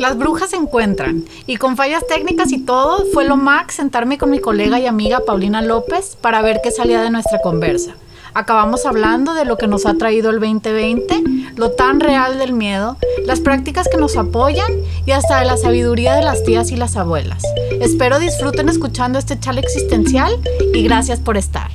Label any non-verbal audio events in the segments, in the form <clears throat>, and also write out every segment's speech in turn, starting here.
Las brujas se encuentran y con fallas técnicas y todo fue lo max sentarme con mi colega y amiga Paulina López para ver qué salía de nuestra conversa. Acabamos hablando de lo que nos ha traído el 2020, lo tan real del miedo, las prácticas que nos apoyan y hasta de la sabiduría de las tías y las abuelas. Espero disfruten escuchando este chale existencial y gracias por estar.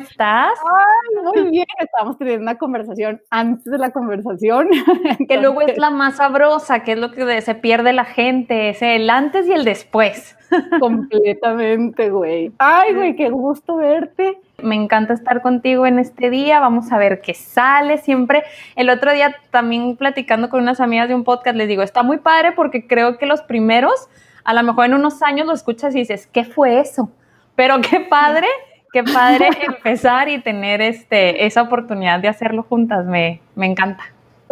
Estás? Ay, muy <laughs> bien. Estamos teniendo una conversación antes de la conversación. <laughs> que luego es la más sabrosa, que es lo que se pierde la gente, es el antes y el después. <laughs> Completamente, güey. Ay, güey, qué gusto verte. Me encanta estar contigo en este día. Vamos a ver qué sale siempre. El otro día también platicando con unas amigas de un podcast, les digo, está muy padre porque creo que los primeros, a lo mejor en unos años lo escuchas y dices, ¿qué fue eso? Pero qué padre, qué padre <laughs> empezar y tener este, esa oportunidad de hacerlo juntas. Me, me encanta.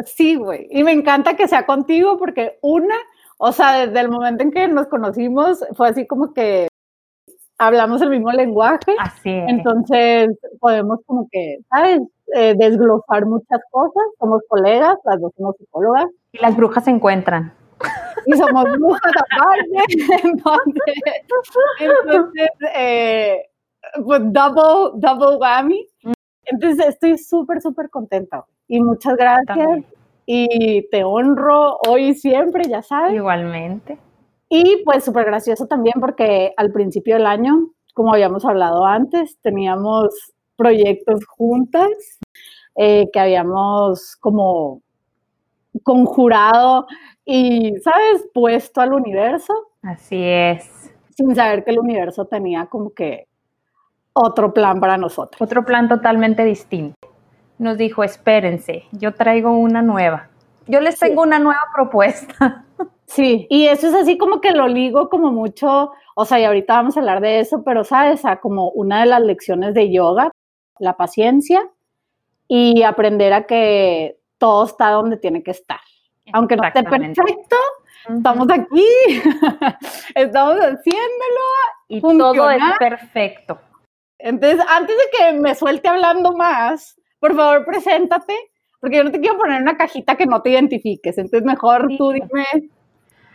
Sí, güey. Y me encanta que sea contigo porque una, o sea, desde el momento en que nos conocimos, fue así como que hablamos el mismo lenguaje. Así es. Entonces podemos como que, ¿sabes? Eh, desglosar muchas cosas. Somos colegas, las dos somos psicólogas. Y las brujas se encuentran y somos brujas aparte. <laughs> Entonces, eh, pues double, double whammy. Entonces estoy súper, súper contenta y muchas gracias. Y te honro hoy y siempre, ya sabes. Igualmente. Y pues súper gracioso también porque al principio del año, como habíamos hablado antes, teníamos proyectos juntas eh, que habíamos como conjurado y, ¿sabes?, puesto al universo. Así es. Sin saber que el universo tenía como que otro plan para nosotros. Otro plan totalmente distinto. Nos dijo, espérense, yo traigo una nueva. Yo les tengo una nueva propuesta. <laughs> Sí, y eso es así como que lo ligo como mucho, o sea, y ahorita vamos a hablar de eso, pero sabes, a como una de las lecciones de yoga, la paciencia y aprender a que todo está donde tiene que estar. Aunque no esté perfecto, estamos aquí, <laughs> estamos haciéndolo y todo es perfecto. Entonces, antes de que me suelte hablando más, por favor, preséntate, porque yo no te quiero poner una cajita que no te identifiques. Entonces, mejor tú dime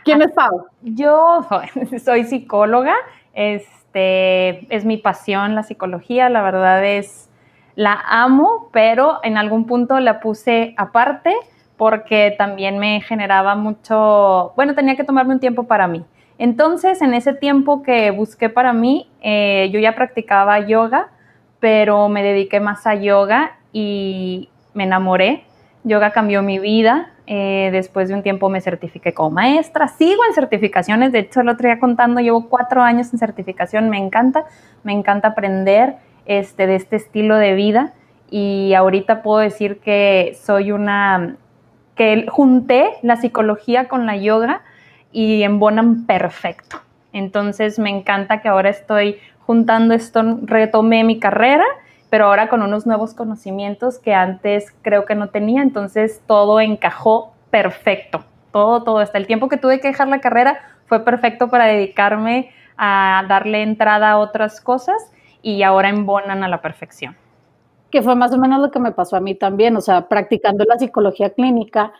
quién es Pau. Yo <laughs> soy psicóloga, este es mi pasión la psicología, la verdad es la amo, pero en algún punto la puse aparte porque también me generaba mucho, bueno, tenía que tomarme un tiempo para mí. Entonces, en ese tiempo que busqué para mí, eh, yo ya practicaba yoga, pero me dediqué más a yoga y me enamoré. Yoga cambió mi vida. Eh, después de un tiempo me certifiqué como maestra. Sigo en certificaciones. De hecho, el otro contando, llevo cuatro años en certificación. Me encanta, me encanta aprender este, de este estilo de vida. Y ahorita puedo decir que soy una que junté la psicología con la yoga y embonan perfecto. Entonces me encanta que ahora estoy juntando esto, retomé mi carrera, pero ahora con unos nuevos conocimientos que antes creo que no tenía, entonces todo encajó perfecto, todo, todo, hasta el tiempo que tuve que dejar la carrera fue perfecto para dedicarme a darle entrada a otras cosas y ahora embonan a la perfección. Que fue más o menos lo que me pasó a mí también, o sea, practicando la psicología clínica,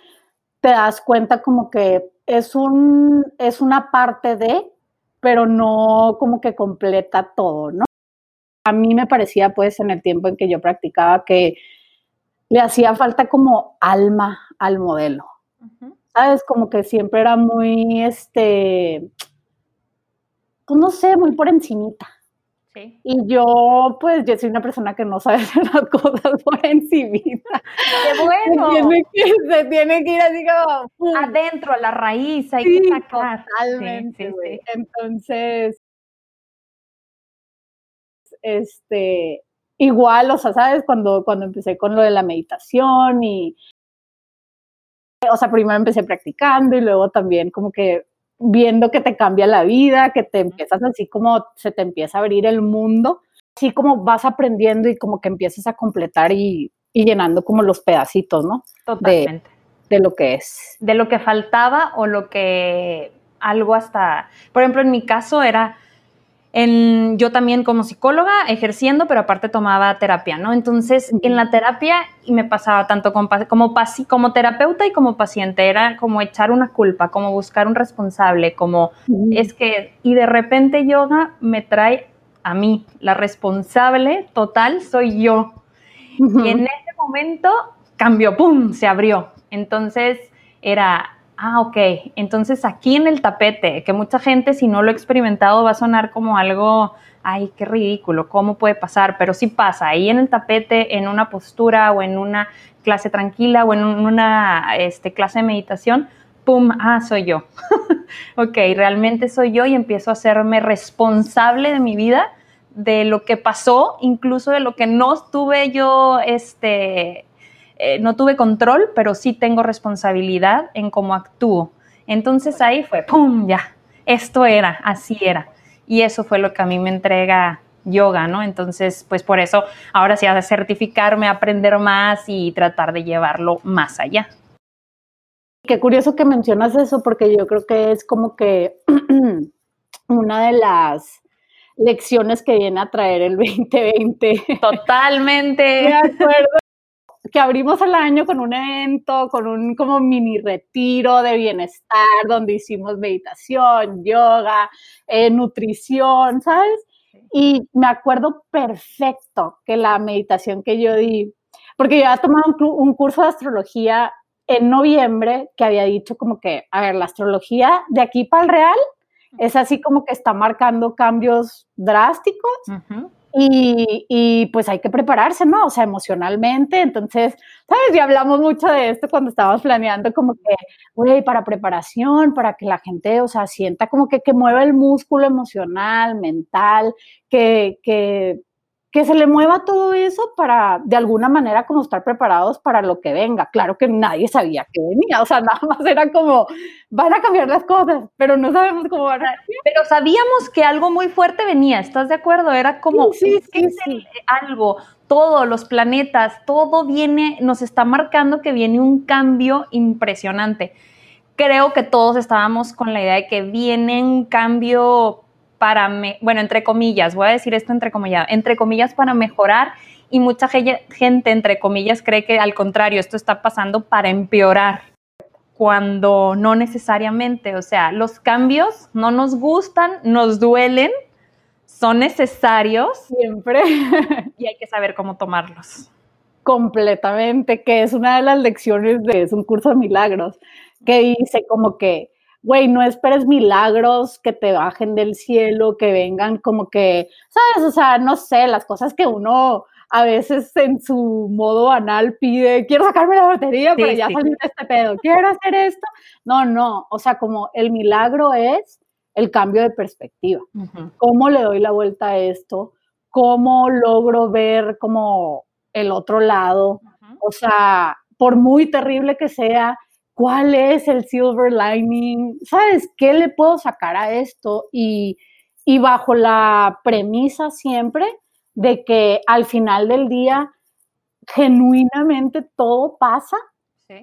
te das cuenta como que es, un, es una parte de, pero no como que completa todo, ¿no? A mí me parecía pues en el tiempo en que yo practicaba que le hacía falta como alma al modelo, ¿sabes? Como que siempre era muy, este, pues no sé, muy por encimita. Y yo, pues, yo soy una persona que no sabe <laughs> hacer las cosas por encima. ¡Qué bueno! Se tiene que, ir así como... Adentro, a la raíz, hay que sacar. Totalmente, Entonces, este, igual, o sea, ¿sabes? Cuando, cuando empecé con lo de la meditación y... O sea, primero empecé practicando y luego también como que viendo que te cambia la vida, que te empiezas así como se te empieza a abrir el mundo, así como vas aprendiendo y como que empiezas a completar y, llenando como los pedacitos, ¿no? Totalmente. De, lo que es. De lo que faltaba o lo que algo hasta, por ejemplo, en mi caso era, en, yo también como psicóloga ejerciendo, pero aparte tomaba terapia, ¿no? Entonces, en la terapia y me pasaba tanto como, como, como terapeuta y como paciente, era como echar una culpa, como buscar un responsable, como es que, y de repente yoga me trae a mí, la responsable total soy yo. Y en ese momento cambió, ¡pum!, se abrió. Entonces era, Ah, ok. Entonces aquí en el tapete, que mucha gente si no lo ha experimentado va a sonar como algo, ay, qué ridículo, ¿cómo puede pasar? Pero sí pasa, ahí en el tapete, en una postura o en una clase tranquila o en una este, clase de meditación, ¡pum! Ah, soy yo. <laughs> ok, realmente soy yo y empiezo a hacerme responsable de mi vida, de lo que pasó, incluso de lo que no estuve yo, este, eh, no tuve control, pero sí tengo responsabilidad en cómo actúo. Entonces ahí fue, ¡pum! Ya, esto era, así era. Y eso fue lo que a mí me entrega yoga, ¿no? Entonces, pues por eso ahora sí a certificarme, aprender más y tratar de llevarlo más allá. Qué curioso que mencionas eso, porque yo creo que es como que <clears throat> una de las lecciones que viene a traer el <laughs> 2020. Totalmente. De acuerdo que abrimos el año con un evento, con un como mini retiro de bienestar, donde hicimos meditación, yoga, eh, nutrición, ¿sabes? Y me acuerdo perfecto que la meditación que yo di, porque yo había tomado un, curso de astrología en noviembre que había dicho como que, a ver, la astrología de aquí para el real es así como que está marcando cambios drásticos. Y, pues hay que prepararse, ¿no? O sea, emocionalmente. Entonces, ¿sabes? Ya hablamos mucho de esto cuando estábamos planeando como que, güey, para preparación, para que la gente, o sea, sienta como que, que mueva el músculo emocional, mental, que, que que se le mueva todo eso para de alguna manera como estar preparados para lo que venga. Claro que nadie sabía que venía, o sea, <laughs> nada más era como, van a cambiar las cosas, pero no sabemos cómo van a Pero sabíamos que algo muy fuerte venía, ¿estás de acuerdo? Era como, sí, sí, sí, algo, todo, los planetas, todo viene, nos está marcando que viene un cambio impresionante. Creo que todos estábamos con la idea de que viene un cambio para, bueno, entre comillas, voy a decir esto entre comillas, entre comillas para mejorar y mucha gente, entre comillas, cree que al contrario, esto está pasando para empeorar, cuando no necesariamente, o sea, los cambios no nos gustan, nos duelen, son necesarios. Siempre. <laughs> Y hay que saber cómo tomarlos. Completamente, que es una de las lecciones de es un curso de milagros, que dice como que güey, no esperes milagros que te bajen del cielo, que vengan como que, ¿sabes? O sea, no sé, las cosas que uno a veces en su modo banal pide, quiero sacarme la batería, pero ya salí de este pedo, quiero hacer esto. No, no, o sea, como el milagro es el cambio de perspectiva. ¿Cómo le doy la vuelta a esto? ¿Cómo logro ver como el otro lado? O sea, por muy terrible que sea, ¿cuál es el silver lining? ¿Sabes qué le puedo sacar a esto? Y, bajo la premisa siempre de que al final del día genuinamente todo pasa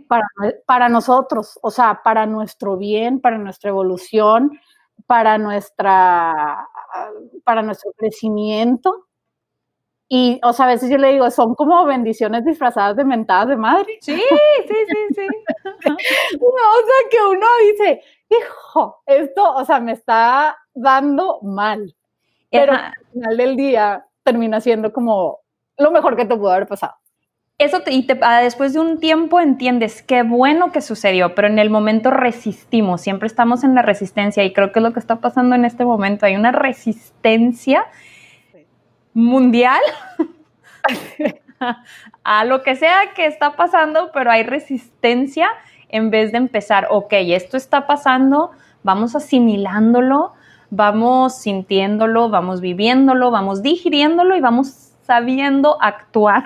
para, para, nosotros, o sea, para nuestro bien, para nuestra evolución, para, nuestra, para nuestro crecimiento. Y, o sea, a veces yo le digo, son como bendiciones disfrazadas de mentadas de madre. Sí, <laughs> sí, sí, sí. <laughs> o sea, que uno dice, hijo, esto, o sea, me está dando mal. Pero al final del día termina siendo como lo mejor que te pudo haber pasado. Eso y ah, después de un tiempo entiendes qué bueno que sucedió, pero en el momento resistimos, siempre estamos en la resistencia y creo que es lo que está pasando en este momento. Hay una resistencia mundial <laughs> a lo que sea que está pasando, pero hay resistencia en vez de empezar, ok, esto está pasando, vamos asimilándolo, vamos sintiéndolo, vamos viviéndolo, vamos digiriéndolo y vamos sabiendo actuar.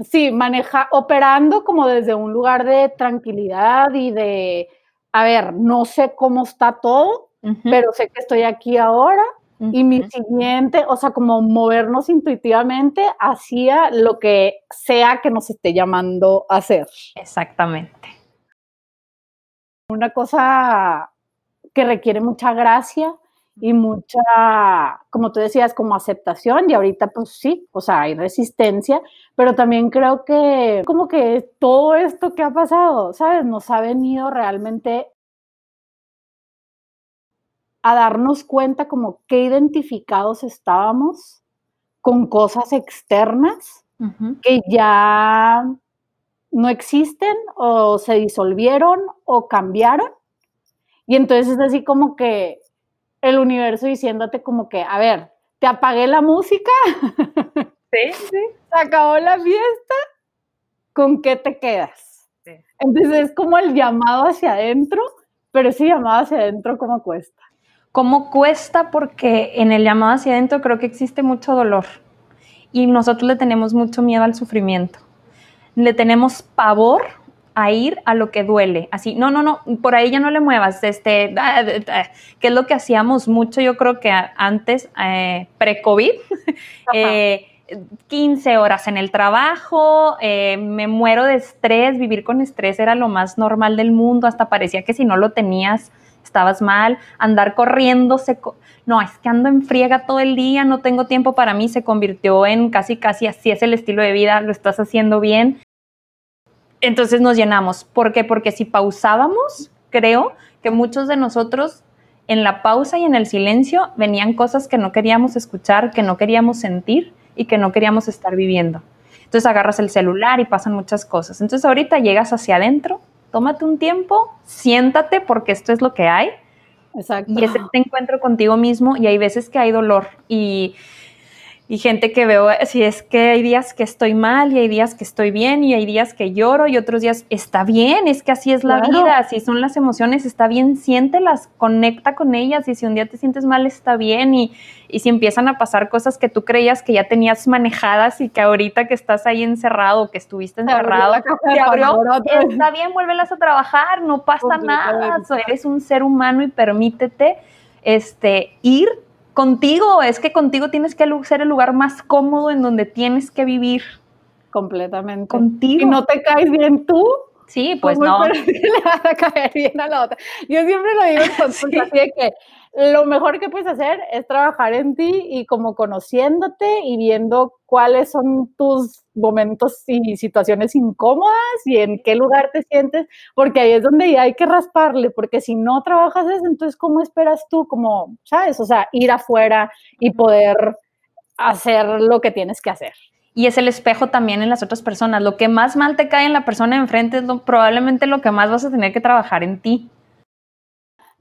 Sí, maneja, operando como desde un lugar de tranquilidad y de, a ver, no sé cómo está todo, pero sé que estoy aquí ahora y mi siguiente, o sea, como movernos intuitivamente hacia lo que sea que nos esté llamando a hacer. Exactamente. Una cosa que requiere mucha gracia y mucha, como tú decías, como aceptación y ahorita pues sí, o sea, hay resistencia, pero también creo que como que todo esto que ha pasado, ¿sabes? Nos ha venido realmente a darnos cuenta como que identificados estábamos con cosas externas que ya no existen o se disolvieron o cambiaron. Y entonces es así como que el universo diciéndote como que, a ver, te apagué la música. <laughs> Sí, sí. Se acabó la fiesta. ¿Con qué te quedas? Entonces es como el llamado hacia adentro, pero ese llamado hacia adentro, ¿cómo cuesta? ¿Cómo cuesta? Porque en el llamado hacia adentro creo que existe mucho dolor y nosotros le tenemos mucho miedo al sufrimiento. Le tenemos pavor a ir a lo que duele. Así, no, no, no, por ahí ya no le muevas. Este, que es lo que hacíamos mucho, yo creo que antes, eh, pre-COVID. 15 eh, horas en el trabajo, eh, me muero de estrés, vivir con estrés era lo más normal del mundo, hasta parecía que si no lo tenías estabas mal, andar corriendo, no, es que ando en friega todo el día, no tengo tiempo para mí, se convirtió en casi, casi así es el estilo de vida, lo estás haciendo bien entonces nos llenamos. ¿Por qué? Porque si pausábamos, creo que muchos de nosotros en la pausa y en el silencio venían cosas que no queríamos escuchar, que no queríamos sentir y que no queríamos estar viviendo. Entonces agarras el celular y pasan muchas cosas. Entonces ahorita llegas hacia adentro, tómate un tiempo, siéntate porque esto es lo que hay. Exacto. Y es este encuentro contigo mismo y hay veces que hay dolor y y gente que veo, si es que hay días que estoy mal y hay días que estoy bien y hay días que lloro y otros días está bien, es que así es la vida, así son las emociones, está bien, siéntelas, conecta con ellas y si un día te sientes mal está bien y, y si empiezan a pasar cosas que tú creías que ya tenías manejadas y que ahorita que estás ahí encerrado, que estuviste encerrado, te abrió, está bien, vuélvelas a trabajar, no pasa nada, eres un ser humano y permítete este, ir contigo, es que contigo tienes que ser el lugar más cómodo en donde tienes que vivir. Completamente. Contigo. Y no te caes bien tú. Sí, pues no. <laughs> le vas a caer bien a la otra. Yo siempre lo digo en <laughs> así de que lo mejor que puedes hacer es trabajar en ti y como conociéndote y viendo cuáles son tus momentos y situaciones incómodas y en qué lugar te sientes, porque ahí es donde hay que rasparle, porque si no trabajas eso, entonces ¿cómo esperas tú como, sabes? O sea, ir afuera y poder hacer lo que tienes que hacer. Y es el espejo también en las otras personas. Lo que más mal te cae en la persona enfrente es probablemente lo que más vas a tener que trabajar en ti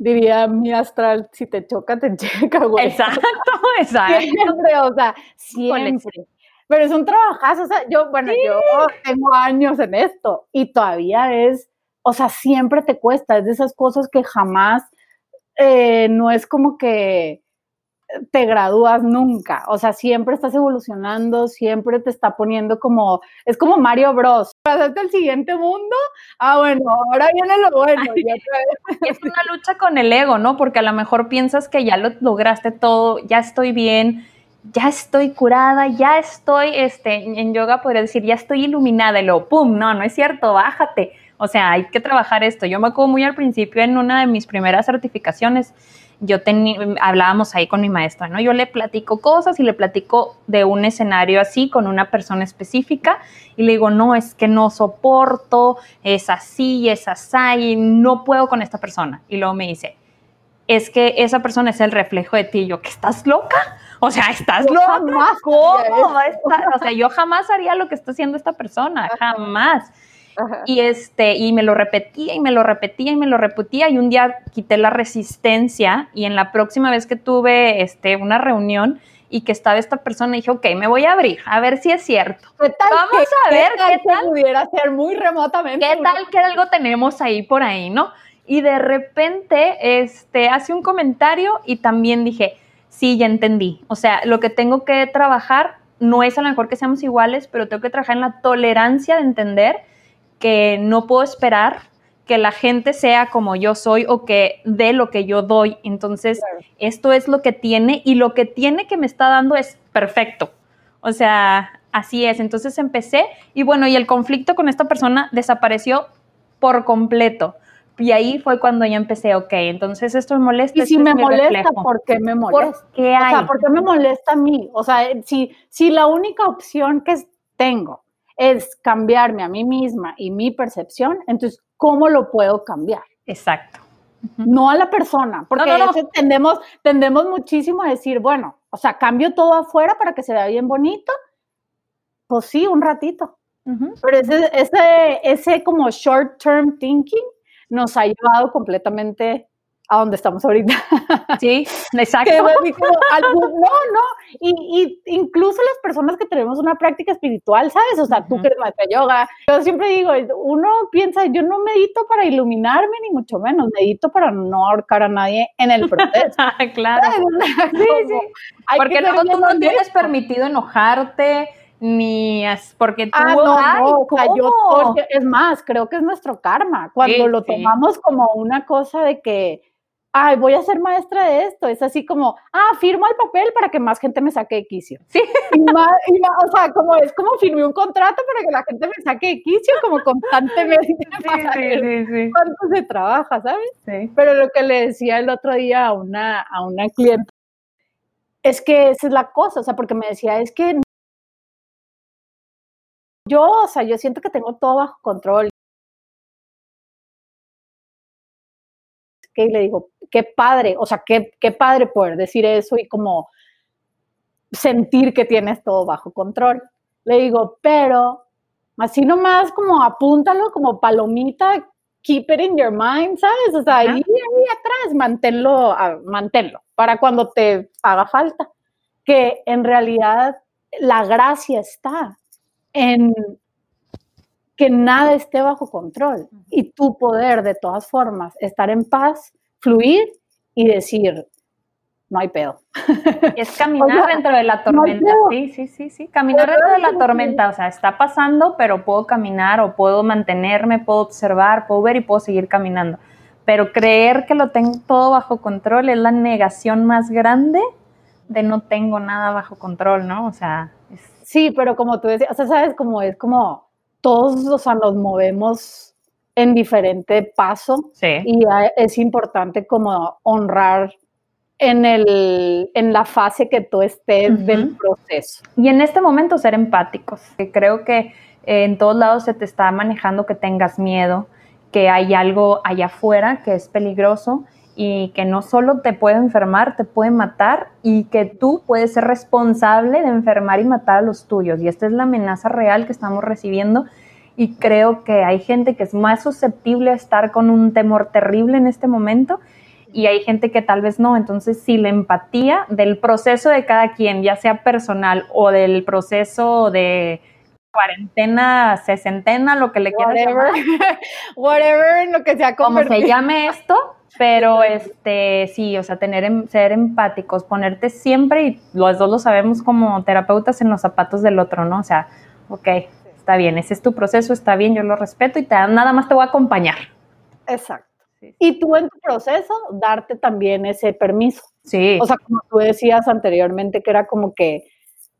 diría mi astral, si te choca, te <laughs> checa, güey. Exacto, exacto. <laughs> Siempre, o sea, siempre. Pero es un trabajazo, o sea, yo, bueno, yo tengo años en esto y todavía es, o sea, siempre te cuesta, es de esas cosas que jamás, eh, no es como que te gradúas nunca, o sea, siempre estás evolucionando, siempre te está poniendo como, es como Mario Bros. Pasaste al siguiente mundo, ah, bueno, ahora viene lo bueno. <laughs> es una lucha con el ego, ¿no? Porque a lo mejor piensas que ya lo lograste todo, ya estoy bien, ya estoy curada, ya estoy, este, en yoga podría decir, ya estoy iluminada, y luego, ¡pum! No, no es cierto, bájate. O sea, hay que trabajar esto. Yo me acuerdo muy al principio en una de mis primeras certificaciones, yo tenía, hablábamos ahí con mi maestra, ¿no? Yo le platico cosas y le platico de un escenario así con una persona específica y le digo, no, es que no soporto, es así, es así, y no puedo con esta persona. Y luego me dice, es que esa persona es el reflejo de ti. Y yo, ¿que estás loca? O sea, ¿estás loca? ¿Cómo? O sea, yo jamás haría lo que está haciendo esta persona, jamás. Y, este, y me lo repetía y me lo repetía y me lo repetía y un día quité la resistencia y en la próxima vez que tuve este, una reunión y que estaba esta persona, dije, ok, me voy a abrir, a ver si es cierto. Vamos a ver qué tal. pudiera ser muy remotamente. ¿Qué tal que algo tenemos ahí por ahí, no? Y de repente, este, hace un comentario y también dije, sí, ya entendí. O sea, lo que tengo que trabajar no es a lo mejor que seamos iguales, pero tengo que trabajar en la tolerancia de entender que no puedo esperar que la gente sea como yo soy o que dé lo que yo doy. Entonces, esto es lo que tiene y lo que tiene que me está dando es perfecto. O sea, así es. Entonces empecé y bueno, y el conflicto con esta persona desapareció por completo. Y ahí fue cuando ya empecé, ok, entonces esto me molesta. Y si este me molesta. ¿por qué me molesta? ¿Por qué O sea, hay? ¿por qué me molesta a mí? O sea, si, si la única opción que tengo es cambiarme a mí misma y mi percepción, entonces, ¿cómo lo puedo cambiar? Exacto. No a la persona, porque no, no. tendemos, tendemos muchísimo a decir, bueno, o sea, cambio todo afuera para que se vea bien bonito. Pues sí, un ratito. Pero ese, ese, ese como short-term thinking nos ha llevado completamente a donde estamos ahorita. Sí, <laughs> exacto. Como algún- no, no, y, y incluso las personas que tenemos una práctica espiritual, ¿sabes? O sea, tú que eres maestra yoga, yo siempre digo, uno piensa, yo no medito para iluminarme, ni mucho menos, medito para no ahorcar a nadie en el proceso. <laughs> claro. sí, sí. Porque luego tú no tienes permitido enojarte, ni porque tú, Ah, no, ay, es más, creo que es nuestro karma. Cuando Sí, lo sí. tomamos como una cosa de que, ay, voy a ser maestra de esto, es así como, ah, firmo el papel para que más gente me saque de quicio. Sí. Y más, y más, o sea, como es como firmé un contrato para que la gente me saque de quicio, como constantemente. para ver sí, sí, cuánto se trabaja, ¿sabes? sí. Pero lo que le decía el otro día a una, a una cliente es que esa es la cosa, o sea, porque me decía, es que yo, o sea, yo siento que tengo todo bajo control. Que le digo, qué padre, o sea, qué, qué padre poder decir eso y como sentir que tienes todo bajo control. Le digo, pero así nomás como apúntalo como palomita, keep it in your mind, ¿sabes? O sea, ahí, ahí atrás, manténlo, ah, manténlo para cuando te haga falta. Que en realidad la gracia está en que nada esté bajo control y tu poder de todas formas estar en paz, fluir y decir, no hay pedo. Es caminar <laughs> O sea, dentro de la tormenta. creo. sí, sí, sí, sí. Caminar Pero dentro de la tormenta. O sea, está pasando, pero puedo caminar o puedo mantenerme, puedo observar, puedo ver y puedo seguir caminando. Pero creer que lo tengo todo bajo control es la negación más grande de no tengo nada bajo control, ¿no? O sea, es- Sí, pero como tú decías, o sea, sabes, como es como todos, o sea, nos movemos en diferente paso sí. y es importante como honrar en, el, en la fase que tú estés del proceso. Y en este momento ser empáticos. que Creo que eh, en todos lados se te está manejando que tengas miedo, que hay algo allá afuera que es peligroso y que no solo te puede enfermar, te puede matar y que tú puedes ser responsable de enfermar y matar a los tuyos. Y esta es la amenaza real que estamos recibiendo y creo que hay gente que es más susceptible a estar con un temor terrible en este momento y hay gente que tal vez no. Entonces, si la empatía del proceso de cada quien, ya sea personal o del proceso de cuarentena, sesentena, lo que le quieras Whatever, llamar, <laughs> whatever, lo que sea como se llame esto, pero este sí, o sea, tener em- ser empáticos, ponerte siempre y los dos lo sabemos como terapeutas en los zapatos del otro, ¿no? O sea, ok, está bien, ese es tu proceso, está bien, yo lo respeto y te, nada más te voy a acompañar. Exacto. Y tú en tu proceso, darte también ese permiso. Sí. O sea, como tú decías anteriormente, que era como que,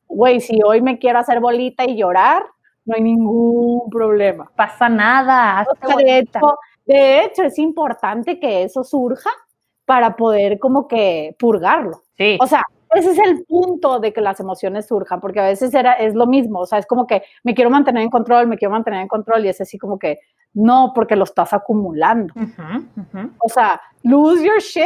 güey, si hoy me quiero hacer bolita y llorar, no hay ningún problema. pasa nada. O hazte sea, de, bonita. hecho, de hecho, es importante que eso surja para poder como que purgarlo. Sí. O sea, ese es el punto de que las emociones surjan, porque a veces era, es lo mismo, o sea, es como que me quiero mantener en control, me quiero mantener en control, y es así como que no, porque lo estás acumulando. O sea, lose your shit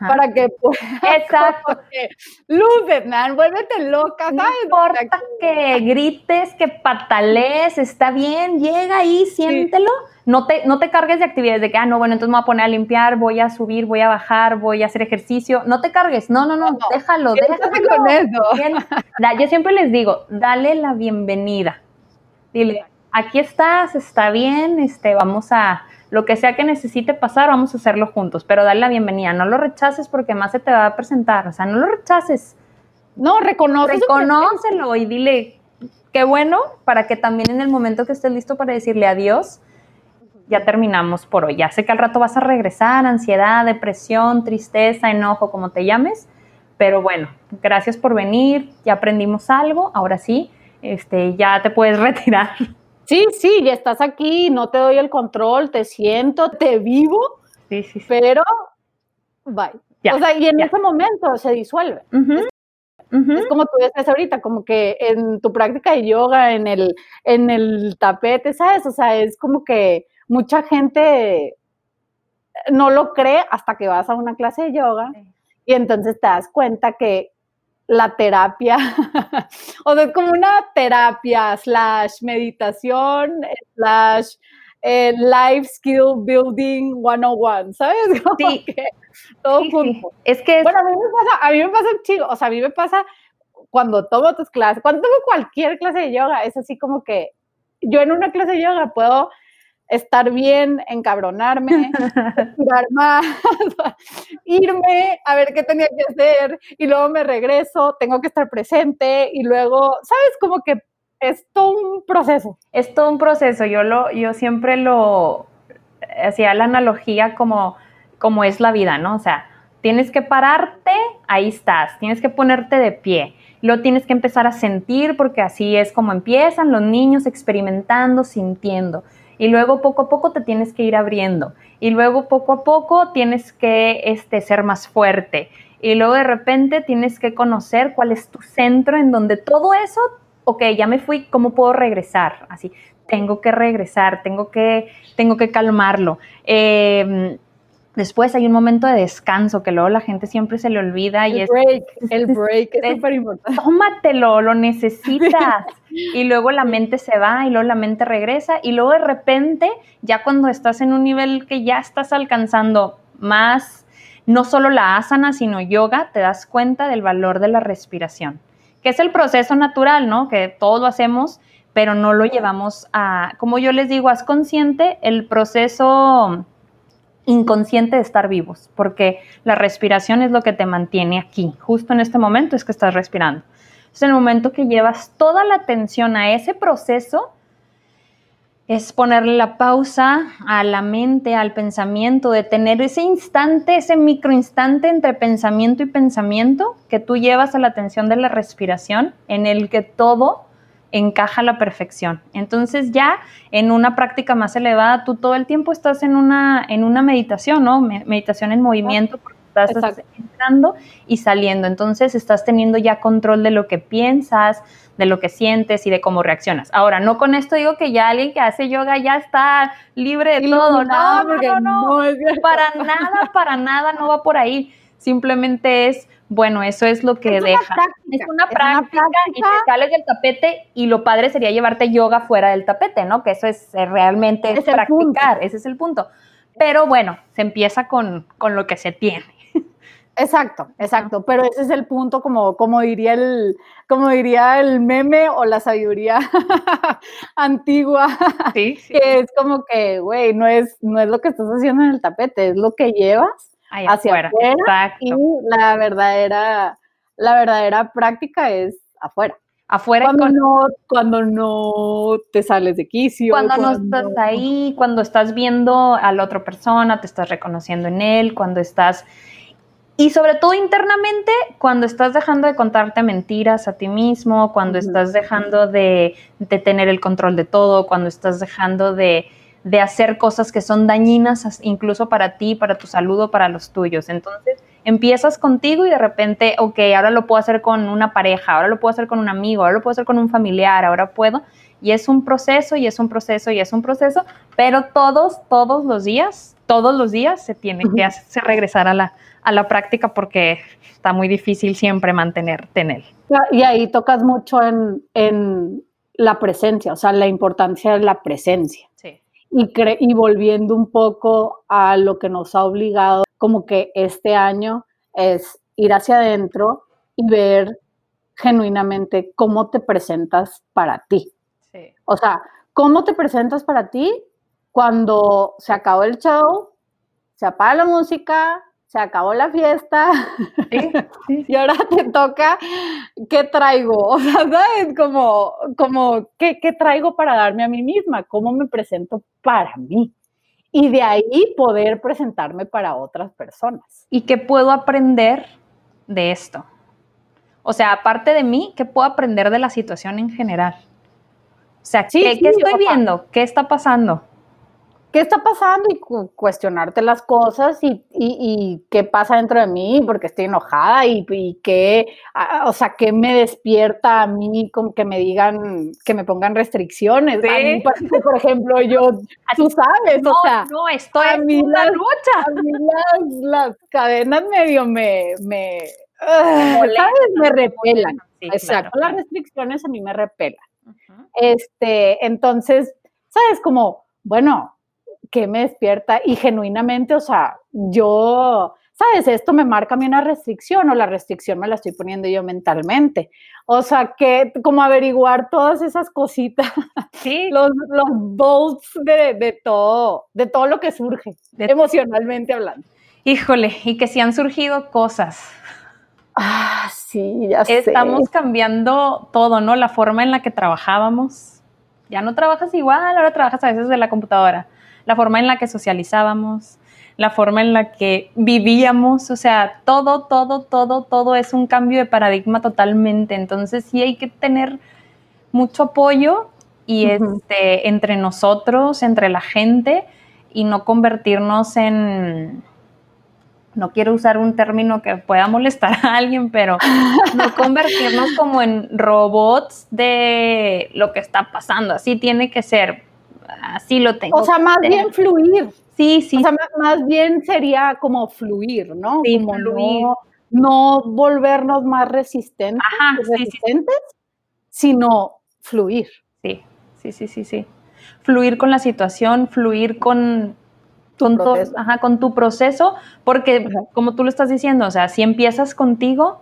para que puedas Exacto. que lose it, man, vuélvete loca, No ¿sabes? importa que grites, que patalees, está bien, llega ahí, siéntelo. No te, no te cargues de actividades de que, ah, no, bueno, entonces me voy a poner a limpiar, voy a subir, voy a bajar, voy a hacer ejercicio. No te cargues, no, no, no, No, déjalo, déjalo. con eso. Bien. Da- yo siempre les digo, dale la bienvenida. Dile, aquí estás, está bien, este, vamos a, lo que sea que necesite pasar, vamos a hacerlo juntos, pero dale la bienvenida. No lo rechaces porque más se te va a presentar, o sea, no lo rechaces. No, reconoce. Reconócelo y dile qué bueno para que también en el momento que estés listo para decirle adiós, ya terminamos por hoy. Ya sé que al rato vas a regresar, ansiedad, depresión, tristeza, enojo, como te llames, pero bueno, gracias por venir, ya aprendimos algo, ahora sí, este, ya te puedes <laughs> retirar. Sí, sí, ya estás aquí, no te doy el control, te siento, te vivo, Sí, sí, sí. pero bye. Ya, o sea, y en ya. ese momento se disuelve. Es como tú decías ahorita, como que en tu práctica de yoga, en el, en el tapete, ¿sabes? O sea, es como que mucha gente no lo cree hasta que vas a una clase de yoga Sí. y entonces te das cuenta que la terapia, <laughs> o sea, es como una terapia slash meditación slash eh, life skill building 101, ¿sabes? <laughs> Como Sí. que todo Sí, sí. junto. Es que es- Bueno, a mí me pasa, a mí me pasa un chico, o sea, a mí me pasa cuando tomo tus clases, cuando tomo cualquier clase de yoga, es así como que yo en una clase de yoga puedo estar bien, encabronarme, <laughs> tirar más, irme a ver qué tenía que hacer y luego me regreso, tengo que estar presente y luego, ¿sabes? Como que es todo un proceso. es todo un proceso. Yo lo, yo siempre lo hacía la analogía como, como es la vida, ¿no? O sea, tienes que pararte, ahí estás, tienes que ponerte de pie. Lo tienes que empezar a sentir porque así es como empiezan los niños experimentando, sintiendo. Y luego poco a poco te tienes que ir abriendo. Y luego poco a poco tienes que este, ser más fuerte. Y luego de repente tienes que conocer cuál es tu centro en donde todo eso ok, ya me fui, ¿cómo puedo regresar? Así, tengo que regresar, tengo que, tengo que calmarlo. Eh, después hay un momento de descanso que luego la gente siempre se le olvida y El es, break, <laughs> el break es- es súper importante. tómatelo, lo necesitas. <laughs> Y luego la mente se va y luego la mente regresa y luego de repente, ya cuando estás en un nivel que ya estás alcanzando más, no solo la asana, sino yoga, te das cuenta del valor de la respiración, que es el proceso natural, ¿no? Que todos lo hacemos, pero no lo llevamos a, como yo les digo, haz consciente el proceso inconsciente de estar vivos, porque la respiración es lo que te mantiene aquí, justo en este momento es que estás respirando. Es el momento que llevas toda la atención a ese proceso, es ponerle la pausa a la mente, al pensamiento, de tener ese instante, ese microinstante entre pensamiento y pensamiento que tú llevas a la atención de la respiración, en el que todo encaja a la perfección. Entonces ya en una práctica más elevada, tú todo el tiempo estás en una, en una meditación, ¿no? Me- Meditación en movimiento, porque estás Exacto. entrando y saliendo. Entonces estás teniendo ya control de lo que piensas, de lo que sientes y de cómo reaccionas. Ahora, no con esto digo que ya alguien que hace yoga ya está libre de todo. No, no, no, no. Para nada, para nada, no va por ahí. Simplemente es, bueno, eso es lo que Es una deja. práctica, es una es una práctica y te sales del tapete y lo padre sería llevarte yoga fuera del tapete, ¿no? Que eso es eh, realmente Es practicar, ese es el punto. Pero bueno, se empieza con, con lo que se tiene. Exacto, <laughs> exacto, pero ese es el punto, como, como, diría el, como diría el meme o la sabiduría <laughs> antigua, Sí, sí. que es como que, güey, no es, no es lo que estás haciendo en el tapete, es lo que llevas Ahí hacia afuera. afuera Exacto. y la verdadera, la verdadera práctica es afuera. Afuera Cuando con, no, cuando no te sales de quicio. cuando no estás ahí, cuando estás viendo a la otra persona, te estás reconociendo en él, cuando estás... Y sobre todo internamente, cuando estás dejando de contarte mentiras a ti mismo, cuando estás dejando de, de tener el control de todo, cuando estás dejando de, de hacer cosas que son dañinas as- incluso para ti, para tu salud o para los tuyos. Entonces empiezas contigo y de repente, ok, ahora lo puedo hacer con una pareja, ahora lo puedo hacer con un amigo, ahora lo puedo hacer con un familiar, ahora puedo. Y es un proceso y es un proceso y es un proceso, pero todos, todos los días, todos los días se tiene que hacer, regresar a la, a la práctica porque está muy difícil siempre mantenerte en él. Y ahí tocas mucho en, en la presencia, o sea, la importancia de la presencia. Sí. Y, cre- y volviendo un poco a lo que nos ha obligado, como que este año es ir hacia adentro y ver genuinamente cómo te presentas para ti. Sí. O sea, cómo te presentas para ti cuando se acabó el show, se apaga la música, se acabó la fiesta, Sí, sí, <laughs> y ahora te toca, ¿qué traigo? O sea, ¿sabes? Como, como ¿qué, ¿qué traigo para darme a mí misma? ¿Cómo me presento para mí? Y de ahí poder presentarme para otras personas. ¿Y qué puedo aprender de esto? O sea, aparte de mí, ¿qué puedo aprender de la situación en general? O sea, ¿qué, estoy viendo? ¿Qué está pasando? ¿Qué está pasando? Y cuestionarte las cosas y, qué pasa dentro de mí, porque estoy enojada y, qué, o sea, qué me despierta a mí con que me digan, que me pongan restricciones. por ejemplo, yo, tú sabes, no, o sea, no, estoy en la lucha. A mí las, cadenas medio me, me, ¿sabes? Me repelan. Exacto, las restricciones a mí me repelan. Este, entonces, ¿sabes? Como, bueno, ¿qué me despierta? Y genuinamente, o sea, yo, ¿sabes? Esto me marca a mí una restricción o la restricción me la estoy poniendo yo mentalmente. O sea, que como averiguar todas esas cositas, sí. <laughs> los, los bolts de, de, todo, de todo lo que surge, emocionalmente hablando. Híjole, y que si han surgido cosas. Ah, sí, ya sé. Estamos cambiando todo, ¿no? La forma en la que trabajábamos. Ya no trabajas igual, ahora trabajas a veces de la computadora. La forma en la que socializábamos, la forma en la que vivíamos, o sea, todo, todo, todo, todo es un cambio de paradigma totalmente. Entonces sí hay que tener mucho apoyo y este, entre nosotros, entre la gente y no convertirnos en no quiero usar un término que pueda molestar a alguien, pero no <laughs> convertirnos como en robots de lo que está pasando. Así tiene que ser. Así lo tengo. O sea, más bien fluir. Sí, sí. O sea, más bien sería como fluir, ¿no? Sí, como fluir. No, volvernos más resistentes, resistentes sino fluir. Sí, sí, sí, sí, sí. Fluir con la situación, fluir con con, tu ajá, con tu proceso, porque como tú lo estás diciendo, o sea, si empiezas contigo,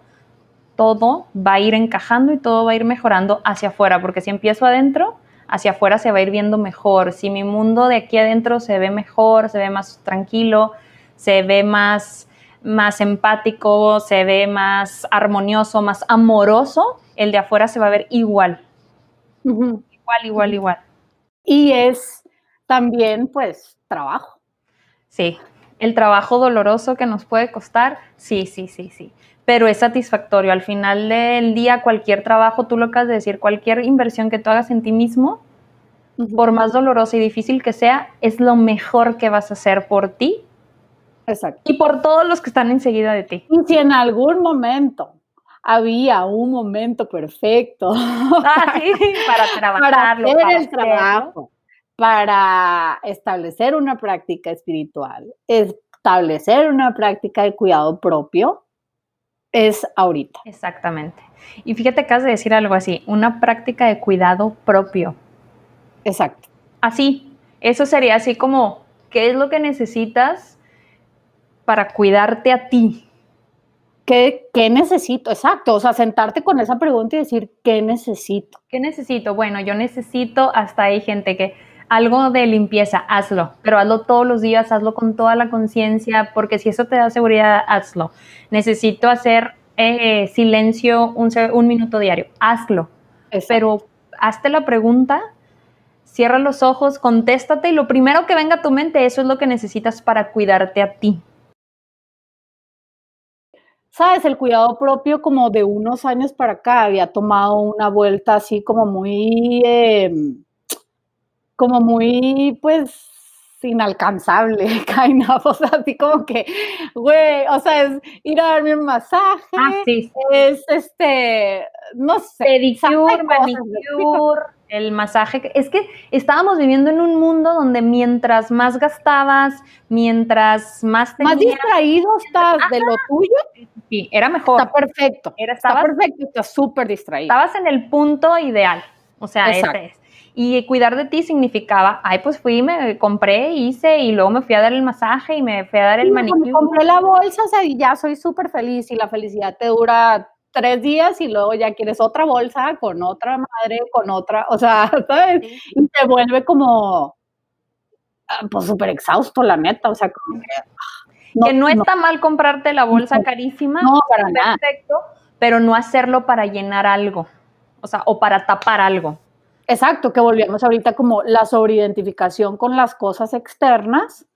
todo va a ir encajando y todo va a ir mejorando hacia afuera, porque si empiezo adentro, hacia afuera se va a ir viendo mejor. Si mi mundo de aquí adentro se ve mejor, se ve más tranquilo, se ve más, más empático, se ve más armonioso, más amoroso, el de afuera se va a ver igual. Igual, igual, igual. Y es también, pues, trabajo. Sí, el trabajo doloroso que nos puede costar, sí, sí, sí, sí. Pero es satisfactorio. Al final del día, cualquier trabajo, tú lo acabas de decir, cualquier inversión que tú hagas en ti mismo, por más dolorosa y difícil que sea, es lo mejor que vas a hacer por ti. Exacto. Y por todos los que están enseguida de ti. Y si en algún momento había un momento perfecto ah, sí, para trabajarlo, <laughs> para hacer el trabajo, para establecer una práctica espiritual, establecer una práctica de cuidado propio, es ahorita. Exactamente. Y fíjate, acabas de decir algo así, una práctica de cuidado propio. Exacto. Así, eso sería así como, ¿qué es lo que necesitas para cuidarte a ti? ¿Qué, ¿Qué, necesito? Exacto, o sea, sentarte con esa pregunta y decir, ¿qué necesito? ¿Qué necesito? Bueno, yo necesito, hasta hay gente que algo de limpieza, hazlo, pero hazlo todos los días, hazlo con toda la conciencia, porque si eso te da seguridad, hazlo. Necesito hacer eh, silencio un, minuto diario, hazlo. Pero hazte la pregunta, cierra los ojos, contéstate y lo primero que venga a tu mente, eso es lo que necesitas para cuidarte a ti. Sabes, el cuidado propio como de unos años para acá había tomado una vuelta así como muy... Em, como muy, pues, inalcanzable, <laughs> kind of, o sea, así como que, güey, o sea, es ir a darme un masaje, ah, es este, no sé, pedicure, manicure, el masaje, es que estábamos viviendo en un mundo donde mientras más gastabas, mientras más tenías, más distraído estás de lo tuyo, sí, era mejor, está perfecto, era, está perfecto, estás súper distraído, estabas en el punto ideal, o sea, ese es. Y cuidar de ti significaba, ay, pues fui, me compré, hice y luego me fui a dar el masaje y me fui a dar el manicure. Me compré la bolsa, o sea, y ya soy súper feliz y la felicidad te dura tres días y luego ya quieres otra bolsa con otra madre, con otra, o sea, <laughs> ¿sabes? Y te vuelve como, ah, pues súper exhausto, la neta, o sea, como que... Ah, que no, está mal comprarte la bolsa carísima, nada. perfecto, pero no hacerlo para llenar algo, o sea, o para tapar algo. Exacto, que volvíamos ahorita como la sobreidentificación con las cosas externas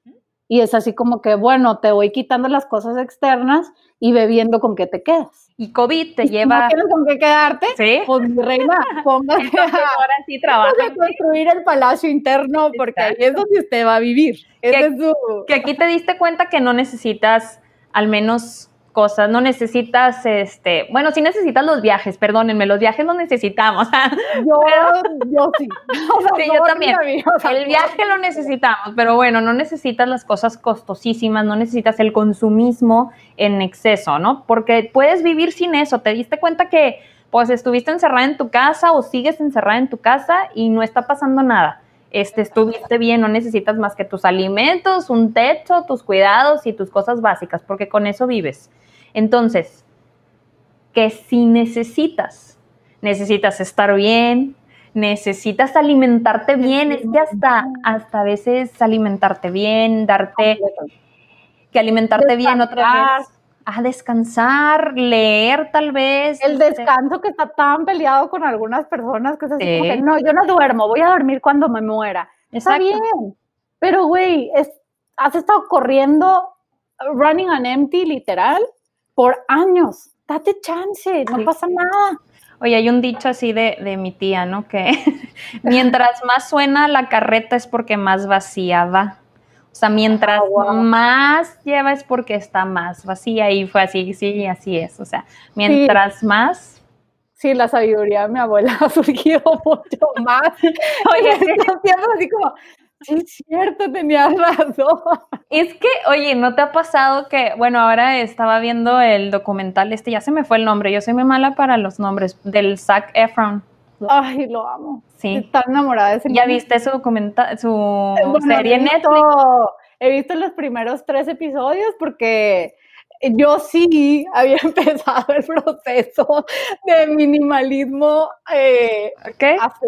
y es así como que, bueno, te voy quitando las cosas externas y bebiendo con qué te quedas. y COVID te ¿No lleva... tienes con qué quedarte? Sí. Pues mi reina, <laughs> póngase Entonces a, ahora sí trabaja. a construir el palacio interno porque ahí es donde usted va a vivir. Que- es su... Que aquí te diste cuenta que no necesitas al menos cosas, no necesitas, este, bueno, sí necesitas los viajes, perdónenme, los viajes los necesitamos. <laughs> Yo, yo sí. O sea, Sí, yo también. amiga, o sea, El viaje lo necesitamos, pero bueno, no necesitas las cosas costosísimas, no necesitas el consumismo en exceso, ¿no? Porque puedes vivir sin eso. Te diste cuenta que pues estuviste encerrada en tu casa o sigues encerrada en tu casa y no está pasando nada. Este, estuviste bien, no necesitas más que tus alimentos, un techo, tus cuidados y tus cosas básicas, porque con eso vives. Entonces, que si necesitas, necesitas estar bien, necesitas alimentarte bien, es que hasta, hasta a veces alimentarte bien, darte, que alimentarte bien otra vez, a descansar, leer tal vez. El este, descanso que está tan peleado con algunas personas que es así como Sí. que, no, yo no duermo, voy a dormir cuando me muera. Está bien, pero güey, es- has estado corriendo, running on empty, literal, por años. Date chance, no Sí. pasa nada. Oye, hay un dicho así de, de mi tía, ¿no? Que <laughs> mientras más suena la carreta es porque más vacía va. O sea, mientras Ah, wow. más lleva es porque está más vacía y fue así, sí, así es. O sea, mientras más... Sí, la sabiduría de mi abuela <laughs> ha surgido mucho más. <laughs> Oye, tiempos así como, sí, es cierto, tenías razón. <laughs> es que, oye, ¿no te ha pasado que, bueno, ahora estaba viendo el documental este, ya se me fue el nombre, yo soy muy mala para los nombres, del Zac Efron. Ay, lo amo. Sí. Estoy tan enamorada de ese ¿Ya viste su documental, su Bueno, serie en Netflix? He visto los primeros tres episodios porque yo sí había <laughs> empezado el proceso de minimalismo eh, ¿Ok? hace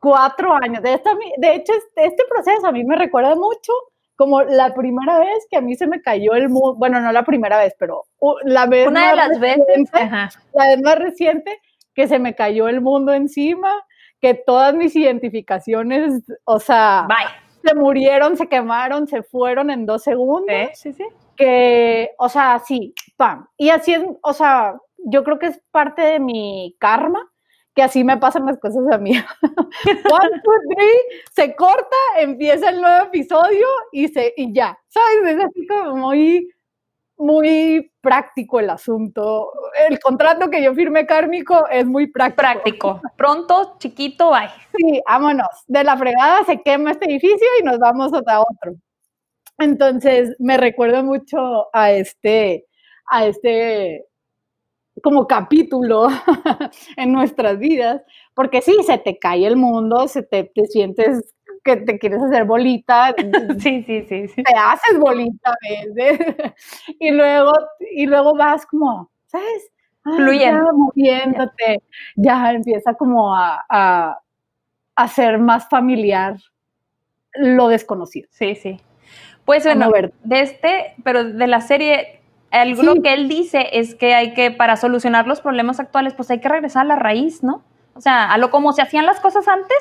cuatro años. De, esta- de hecho, este, proceso a mí me recuerda mucho como la primera vez que a mí se me cayó el mundo, bueno, no la primera vez, pero la vez Una de más las veces, reciente- ajá. la vez más reciente que se me cayó el mundo encima, que todas mis identificaciones, o sea, Bye. se murieron, se quemaron, se fueron en dos segundos, Sí, sí, sí. que, o sea, sí, pam. Y así es, o sea, yo creo que es parte de mi karma, que así me pasan las cosas a mí. <laughs> One, two, three, se corta, empieza el nuevo episodio y, se, y ya, ¿sabes? Es así como muy, muy práctico el asunto. El contrato que yo firmé kármico es muy práctico. Práctico. Pronto, chiquito, bye. Sí, vámonos. De la fregada se quema este edificio y nos vamos a otro. Entonces, me recuerda mucho a este, a este como capítulo <laughs> en nuestras vidas, porque sí, se te cae el mundo, se te, te sientes que te quieres hacer bolita, <laughs> Sí, sí, sí, sí. te haces bolita a veces, <laughs> y luego, y luego vas como, ¿sabes? Ay, Fluyendo. ya moviéndote, ya empieza como a, a, a ser más familiar lo desconocido. Sí, sí. Pues bueno, de este, pero de la serie, algo Sí. que él dice es que hay que, para solucionar los problemas actuales, pues hay que regresar a la raíz, ¿no? O sea, a lo como se hacían las cosas antes.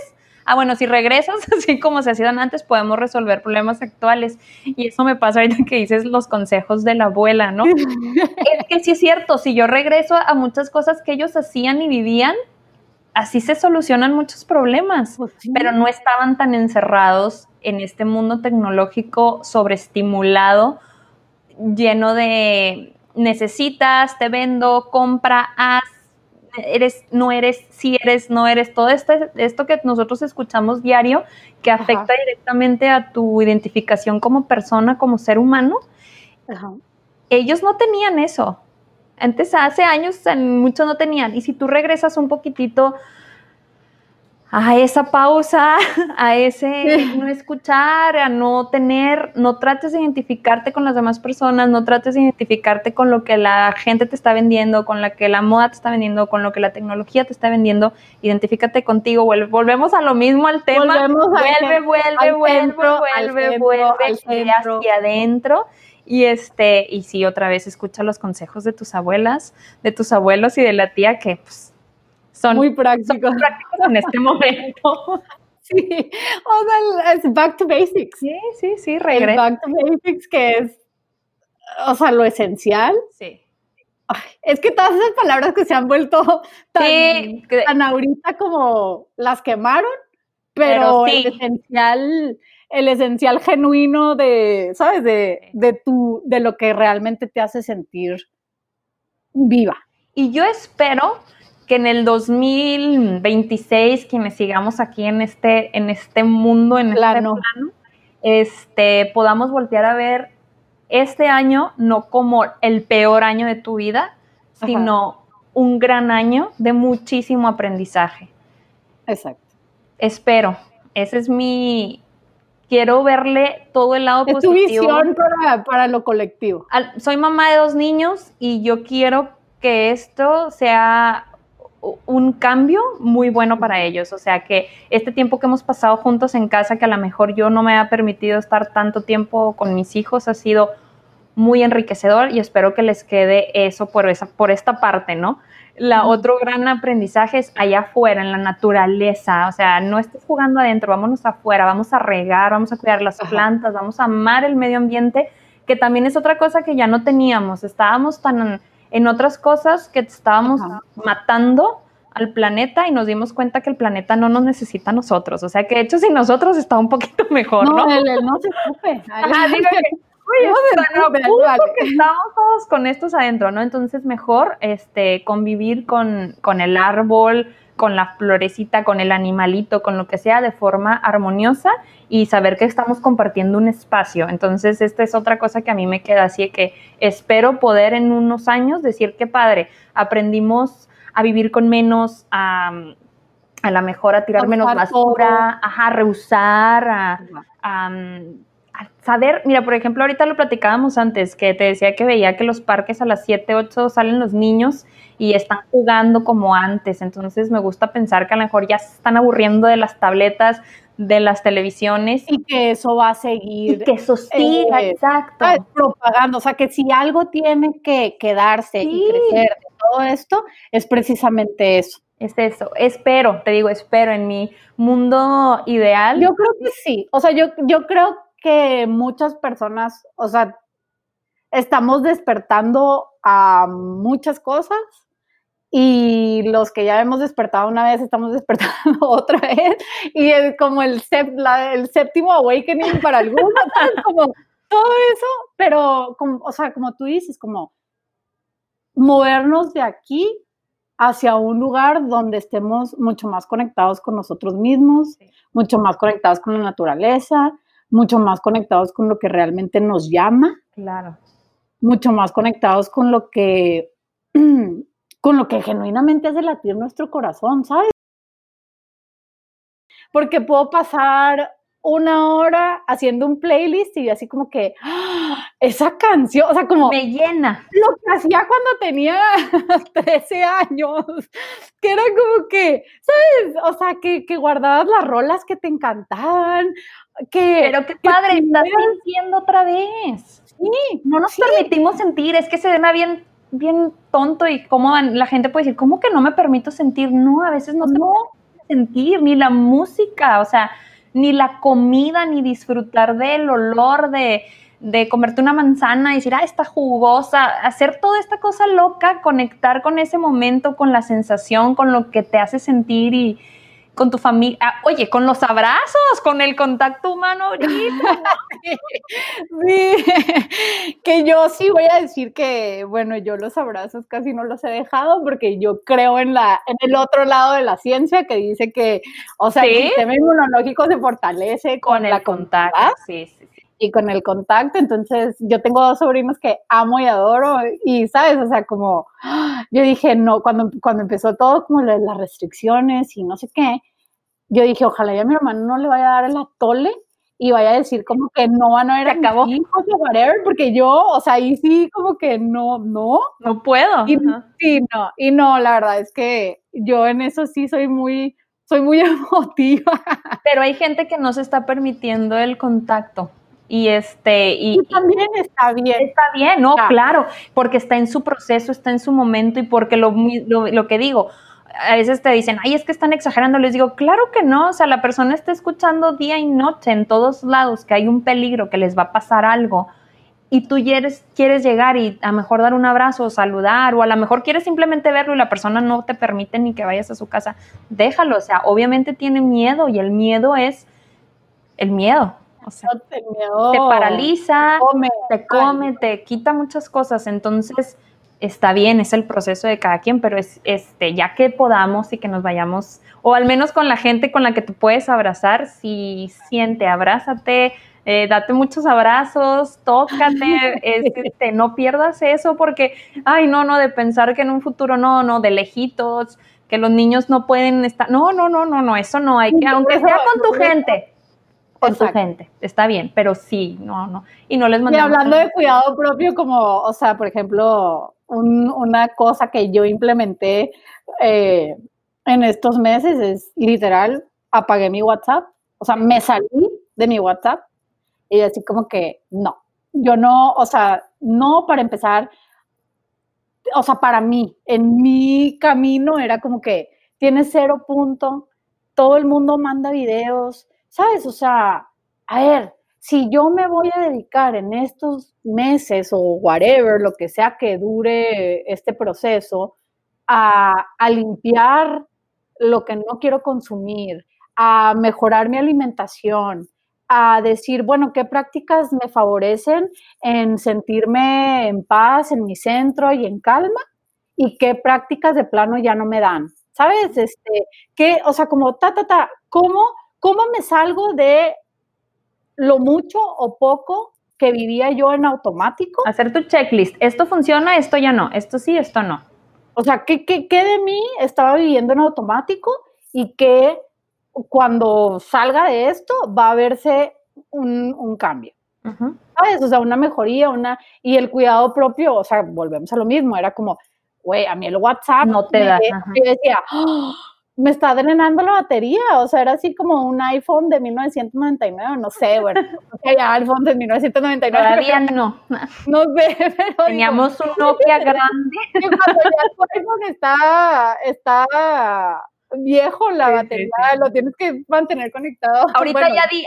Ah, bueno, si regresas <laughs> así como se hacían antes, podemos resolver problemas actuales. Y eso me pasa ahorita que dices los consejos de la abuela, ¿no? <laughs> es que sí es cierto, si yo regreso a muchas cosas que ellos hacían y vivían, así se solucionan muchos problemas Pues sí. pero no estaban tan encerrados en este mundo tecnológico sobreestimulado, lleno de necesitas, te vendo, compra, haz, eres, no eres, si eres, no eres, todo este, esto que nosotros escuchamos diario que afecta directamente a tu identificación como persona, como ser humano, Ajá. ellos no tenían eso. Antes, hace años, muchos no tenían. Y si tú regresas un poquitito a esa pausa, <laughs> a ese no escuchar, a no tener, no trates de identificarte con las demás personas, no trates de identificarte con lo que la gente te está vendiendo, con lo que la moda te está vendiendo, con lo que la tecnología te está vendiendo, identifícate contigo, vuelve- volvemos a lo mismo al tema, Volvemos al vuelve, cen- vuelve, al vuelve, centro, al vuelve, centro, vuelve, al hacia adentro. Y este, y sí, otra vez escucha los consejos de tus abuelas, de tus abuelos y de la tía que pues, son Muy son práctico. prácticos en este momento. <laughs> Sí, o sea, es back to basics. Sí, sí, sí, El regresa. back to basics que es, o sea, lo esencial Sí. es que todas esas palabras que se han vuelto tan, ahorita como las quemaron, pero, el esencial, el esencial genuino de, ¿sabes? De, de, tu, de lo que realmente te hace sentir viva. Y yo espero que en el 2026, quienes sigamos aquí en este, en este mundo, en este plano, este, podamos voltear a ver este año no como el peor año de tu vida, sino un gran año de muchísimo aprendizaje. Exacto. Espero. Ese es mi. Quiero verle todo el lado positivo. Es tu visión para, para lo colectivo. soy mamá de dos niños y yo quiero que esto sea un cambio muy bueno para ellos. O sea, que este tiempo que hemos pasado juntos en casa, que a lo mejor yo no me ha permitido estar tanto tiempo con mis hijos, ha sido muy enriquecedor y espero que les quede eso por, esa, por esta parte, ¿no? La otro gran aprendizaje es allá afuera, en la naturaleza. O sea, no estés jugando adentro, vámonos afuera, vamos a regar, vamos a cuidar las plantas, vamos a amar el medio ambiente, que también es otra cosa que ya no teníamos. Estábamos tan en otras cosas que estábamos matando al planeta y nos dimos cuenta que el planeta no nos necesita a nosotros. O sea que de hecho sin nosotros está un poquito <laughs> mejor, ¿no? No, no se ocupe. <laughs> estamos todos con estos adentro, ¿no? Entonces mejor este, convivir con, con el árbol, con la florecita, con el animalito, con lo que sea, de forma armoniosa y saber que estamos compartiendo un espacio. Entonces, esta es otra cosa que a mí me queda así, que espero poder en unos años decir que padre, aprendimos a vivir con menos, a, a la mejor a tirar menos basura, a reusar, a, a, saber, mira, por ejemplo, ahorita lo platicábamos antes, que te decía que veía que los parques a las 7, 8 salen los niños y están jugando como antes. Entonces me gusta pensar que a lo mejor ya se están aburriendo de las tabletas, de las televisiones. Y que eso va a seguir. Y que eso siga, eh, exacto. Propagando. O sea, que si algo tiene que quedarse y crecer de todo esto, es precisamente eso. Es eso. Espero, te digo, espero en mi mundo ideal. Yo creo que sí. O sea, yo, yo creo que muchas personas, o sea, estamos despertando a muchas cosas y los que ya hemos despertado una vez estamos <laughs> despertando otra vez y es como el, el séptimo awakening para algunos, como todo eso, pero como, o sea, como tú dices, como movernos de aquí hacia un lugar donde estemos mucho más conectados con nosotros mismos, mucho más conectados con la naturaleza, mucho más conectados con lo que realmente nos llama. Claro. Mucho más conectados con lo que <clears throat> con lo que genuinamente hace latir nuestro corazón, ¿sabes? Porque puedo pasar una hora haciendo un playlist y así como que ¡ah! esa canción, o sea, como me llena. Lo que hacía cuando tenía <laughs> 13 años, que era como que, ¿sabes? O sea, que, que guardabas las rolas que te encantaban, que... Pero qué padre, estás sintiendo otra vez. Sí, no nos permitimos sentir, es que se ven bien bien tonto y cómo la gente puede decir, ¿cómo que no me permito sentir? No, a veces no, no. te sentir, ni la música, o sea, ni la comida, ni disfrutar del olor de, de comerte una manzana y decir, ah, está jugosa, hacer toda esta cosa loca, conectar con ese momento, con la sensación, con lo que te hace sentir y, con tu familia, ah, oye, con los abrazos, con el contacto humano ahorita. <laughs> sí, que yo sí voy a decir que, bueno, yo los abrazos casi no los he dejado porque yo creo en la en el otro lado de la ciencia que dice que, o sea, el sistema inmunológico se fortalece con, el contacto. Sí, sí, sí. Y con el contacto, entonces yo tengo dos sobrinos que amo y adoro y, ¿sabes? O sea, como yo dije, no, cuando, cuando empezó todo como las restricciones y no sé qué, yo dije, ojalá ya mi hermano no le vaya a dar el atole y vaya a decir como que no van a ver acabo hijos o whatever, porque yo, o sea, ahí sí como que no, no. No puedo. Y, sí, no, y no, la verdad es que yo en eso sí soy muy, soy muy <laughs> emotiva. Pero hay gente que no se está permitiendo el contacto. Y este, y, también está bien. Está bien, no, claro, porque está en su proceso, está en su momento y porque lo, lo, lo que digo, a veces te dicen, ay, es que están exagerando. Les digo, claro que no. O sea, la persona está escuchando día y noche en todos lados que hay un peligro, que les va a pasar algo. y tú quieres, quieres llegar y a lo mejor dar un abrazo o saludar, o a lo mejor quieres simplemente verlo y la persona no te permite ni que vayas a su casa, déjalo, o sea, obviamente tiene miedo y el miedo es el miedo. O sea, te paraliza, te come, te quita muchas cosas, entonces está bien, es el proceso de cada quien, pero es este, ya que podamos y que nos vayamos, o al menos con la gente con la que tú puedes abrazar, si siente, abrázate, eh, date muchos abrazos, tócate, <laughs> este, no pierdas eso porque, ay, no, no, de pensar que en un futuro no, no, de lejitos, que los niños no pueden estar, no, no, no, no, no, eso no hay que, aunque sea con tu gente, con tu gente, está bien, pero sí, no, no, y no les mandamos. Y hablando de cuidado propio, como, o sea, por ejemplo, una cosa que yo implementé eh, en estos meses es literal, apagué mi WhatsApp, o sea, me salí de mi WhatsApp y así como que no, yo no, o sea, no para empezar, o sea, para mí, en mi camino era como que tiene cero punto, todo el mundo manda videos, ¿sabes? O sea, a ver, si yo me voy a dedicar en estos meses o whatever, lo que sea que dure este proceso, a, a limpiar lo que no quiero consumir, a mejorar mi alimentación, a decir, bueno, qué prácticas me favorecen en sentirme en paz, en mi centro y en calma, y qué prácticas de plano ya no me dan. ¿Sabes? Este, que, o sea, como ta, ta, ta, ¿cómo, cómo me salgo de lo mucho o poco que vivía yo en automático? Hacer tu checklist. Esto funciona, esto ya no, esto sí, esto no. O sea, ¿qué, qué, qué de mí estaba viviendo en automático y qué cuando salga de esto va a verse un, cambio. ¿Sabes? O sea, una mejoría, una... Y el cuidado propio, o sea, volvemos a lo mismo, era como, güey, a mí el WhatsApp... No te da. Yo decía, ¡Ah! Me está drenando la batería, o sea, era así como un iPhone de 1999, no sé, bueno, <laughs> ya iPhone de 1999. Todavía no. No sé, pero... Teníamos un Nokia <laughs> grande. Cuando ya tu iPhone está, está viejo la batería, lo tienes que mantener conectado. <laughs> Ahorita ya di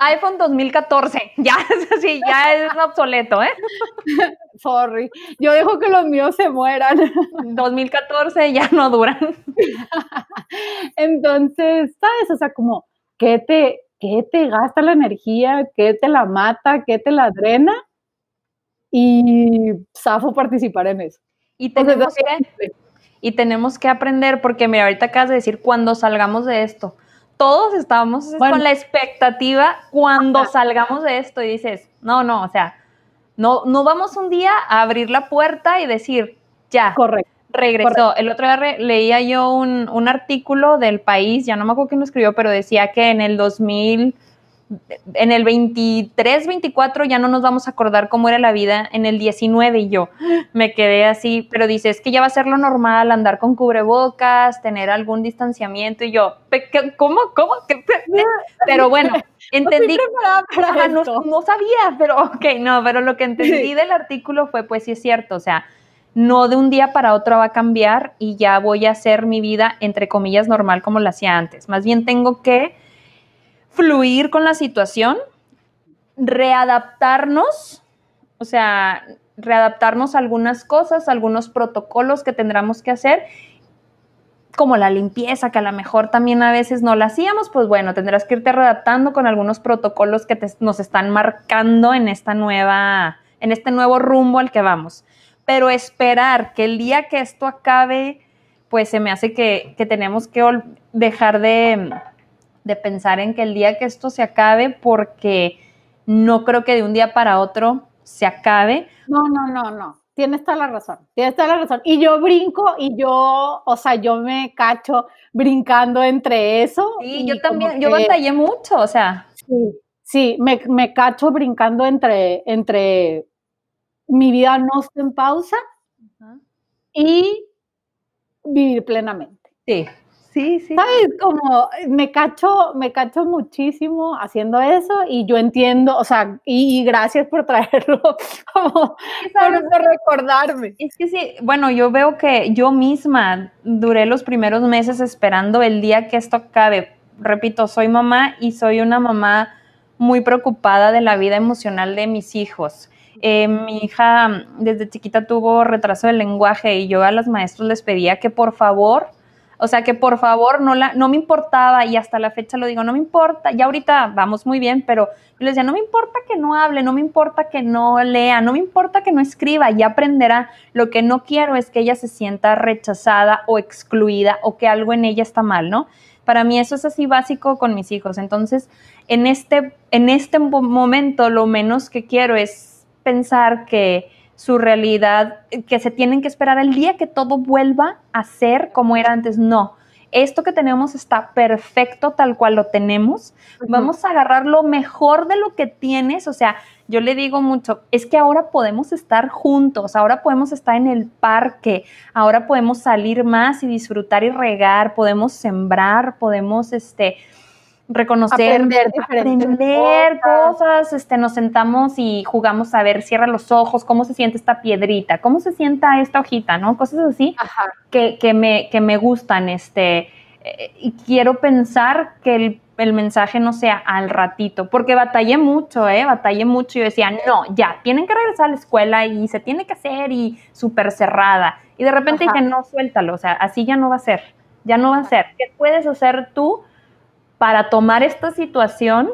iPhone, 2014, <laughs> ya es así, ya es obsoleto, ¿eh? <laughs> Sorry, yo dejo que los míos se mueran. 2014 ya no duran. Entonces, ¿sabes? O sea, como, ¿qué te, qué te gasta la energía? ¿Qué te la mata? ¿Qué te la drena? Y zafo participar en eso. Y tenemos que y tenemos que aprender, porque mira, ahorita acabas de decir, cuando salgamos de esto, todos estábamos con la expectativa cuando salgamos de esto y dices, no, no, o sea, no, no vamos un día a abrir la puerta y decir, ya, Correcto. regresó. El otro día leía yo un, un, artículo del país, ya no me acuerdo quién lo escribió, pero decía que en el 2000 en el 23, 24 ya no nos vamos a acordar cómo era la vida en el 19 y yo me quedé así, pero dice, es que ya va a ser lo normal andar con cubrebocas, tener algún distanciamiento y yo, ¿cómo? ¿Cómo? Pero bueno, <laughs> entendí, no, no, sabía, pero ok, no, pero lo que entendí del artículo fue, pues sí es cierto, o sea, no de un día para otro va a cambiar y ya voy a hacer mi vida, entre comillas, normal como la hacía antes. Más bien tengo que fluir con la situación, readaptarnos, o sea, readaptarnos a algunas cosas, algunos protocolos que tendremos que hacer, como la limpieza, que a lo mejor también a veces no la hacíamos, pues bueno, tendrás que irte readaptando con algunos protocolos que nos están marcando en esta nueva, en este nuevo rumbo al que vamos. Pero esperar que el día que esto acabe, pues se me hace que tenemos que dejar de, de pensar en que el día que esto se acabe, porque no creo que de un día para otro se acabe. No, no, no, no. Tienes toda la razón, tienes toda la razón. Y yo brinco y yo, o sea, yo me cacho brincando entre eso. Sí, yo también, yo batallé mucho, o sea. Sí, sí, me, me cacho brincando entre, entre mi vida no está en pausa y vivir plenamente. Sí, Sí, sí. ¿Sabes? Como me cacho, me cacho muchísimo haciendo eso y yo entiendo, o sea, y, gracias por traerlo, <laughs> como por, recordarme. Es que sí, bueno, yo veo que yo misma duré los primeros meses esperando el día que esto acabe. Repito, soy mamá y soy una mamá muy preocupada de la vida emocional de mis hijos. Eh, mi hija desde chiquita tuvo retraso del lenguaje y yo a los maestros les pedía que por favor o sea que por favor no, la, no me importaba y hasta la fecha lo digo, no me importa, ya ahorita vamos muy bien, pero yo les decía, no me importa que no hable, no me importa que no lea, no me importa que no escriba, ya aprenderá. Lo que no quiero es que ella se sienta rechazada o excluida o que algo en ella está mal, ¿no? Para mí eso es así básico con mis hijos. Entonces, en este, en este momento lo menos que quiero es pensar que su realidad, que se tienen que esperar el día que todo vuelva a ser como era antes. No, esto que tenemos está perfecto tal cual lo tenemos. Vamos a agarrar lo mejor de lo que tienes. O sea, yo le digo mucho, es que ahora podemos estar juntos, ahora podemos estar en el parque, ahora podemos salir más y disfrutar y regar, podemos sembrar, podemos, este, reconocer, aprender, cosas. este, nos sentamos y jugamos a ver, cierra los ojos, cómo se siente esta piedrita, cómo se sienta esta hojita, ¿no? Cosas así Que, que, me, que me gustan, este, eh, y quiero pensar que el, el, mensaje no sea al ratito, porque batallé mucho, ¿eh? Batallé mucho y yo decía, no, ya, tienen que regresar a la escuela y se tiene que hacer y súper cerrada. Y de repente dije, no, suéltalo, o sea, así ya no va a ser, ya no va a ser. ¿Qué puedes hacer tú? Para tomar esta situación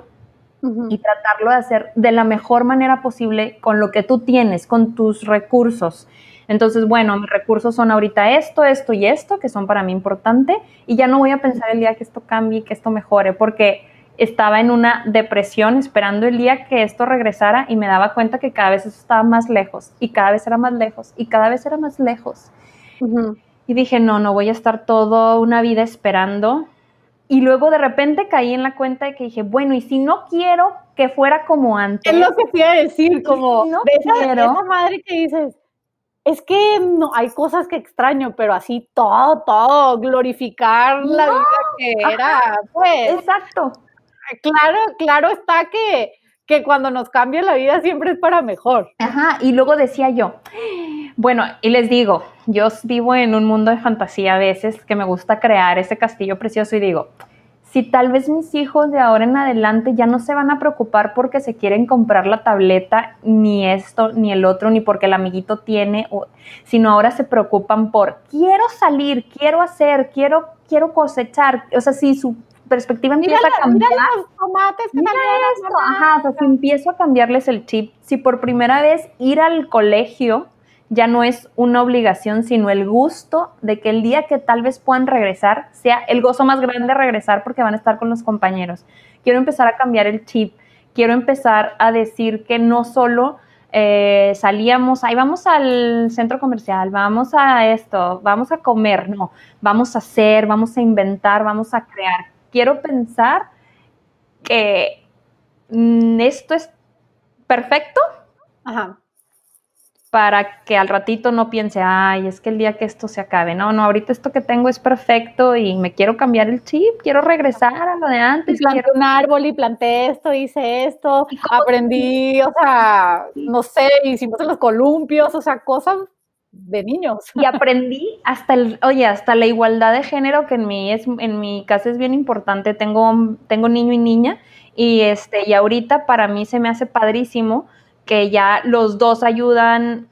y tratarlo de hacer de la mejor manera posible con lo que tú tienes, con tus recursos. Entonces, bueno, mis recursos son ahorita esto, esto y esto, que son para mí importante, y ya no voy a pensar el día que esto cambie, que esto mejore, porque estaba en una depresión esperando el día que esto regresara y me daba cuenta que cada vez estaba más lejos y cada vez era más lejos y cada vez era más lejos. Y dije, no, no voy a estar toda una vida esperando y luego de repente caí en la cuenta de que dije, bueno, y si no quiero que fuera como antes. Es lo que iba a decir, como no de, esa, madre que dices, es que no, hay cosas que extraño, pero así todo, todo, glorificar la vida que era, pues. Exacto. Claro, claro está que, que cuando nos cambia la vida siempre es para mejor. Ajá, y luego decía yo, bueno, y les digo, yo vivo en un mundo de fantasía a veces que me gusta crear ese castillo precioso y digo, si tal vez mis hijos de ahora en adelante ya no se van a preocupar porque se quieren comprar la tableta, ni esto, ni el otro, ni porque el amiguito tiene, sino ahora se preocupan por, quiero salir, quiero hacer, quiero, quiero cosechar. O sea, si su perspectiva empieza a cambiar. los tomates que esto. Ajá, o sea, si empiezo a cambiarles el chip, si por primera vez ir al colegio ya no es una obligación, sino el gusto de que el día que tal vez puedan regresar sea el gozo más grande de regresar porque van a estar con los compañeros. Quiero empezar a cambiar el chip, quiero empezar a decir que no solo eh, salíamos, ahí vamos al centro comercial, vamos a esto, vamos a comer, no, vamos a hacer, vamos a inventar, vamos a crear. Quiero pensar que mm, esto es perfecto. Ajá para que al ratito no piense, ay, es que el día que esto se acabe. No, no, ahorita esto que tengo es perfecto y me quiero cambiar el chip, quiero regresar a lo de antes. Planté un árbol y planté esto, hice esto, aprendí, o sea, no sé, hicimos los columpios, o sea, cosas de niños. Y aprendí hasta el, oye, hasta la igualdad de género, que en mi, es, en mi casa es bien importante, tengo, tengo niño y niña, y este, y ahorita para mí se me hace padrísimo que ya los dos ayudan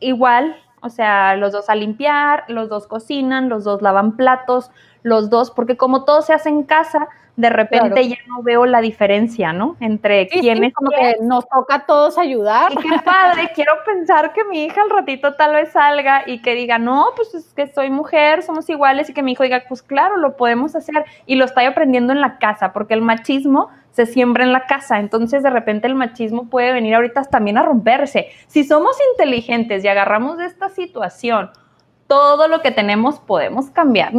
igual, o sea, los dos a limpiar, los dos cocinan, los dos lavan platos, los dos, porque como todo se hace en casa, de repente ya no veo la diferencia, ¿no? Entre quienes como que nos toca a todos ayudar. Y qué padre, <laughs> quiero pensar que mi hija al ratito tal vez salga y que diga, no, pues es que soy mujer, somos iguales, y que mi hijo diga, pues claro, lo podemos hacer. Y lo estoy aprendiendo en la casa, porque el machismo se siembra en la casa, entonces de repente el machismo puede venir ahorita también a romperse. Si somos inteligentes y agarramos de esta situación todo lo que tenemos, podemos cambiar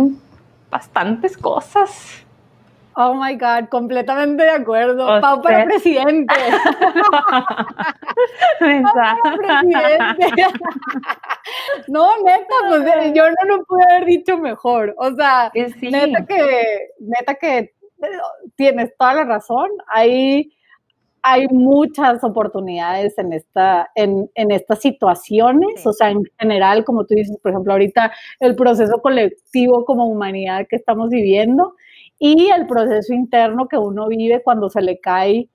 bastantes cosas. Oh my God, completamente de acuerdo. Pau para presidente. <laughs> Pau presidente. no, neta, pues eh, yo no lo pude haber dicho mejor. O sea, neta que, neta que tienes toda la razón. Hay, hay muchas oportunidades en, esta, en, en estas situaciones, o sea, en general, como tú dices, por ejemplo, ahorita el proceso colectivo como humanidad que estamos viviendo y el proceso interno que uno vive cuando se le cae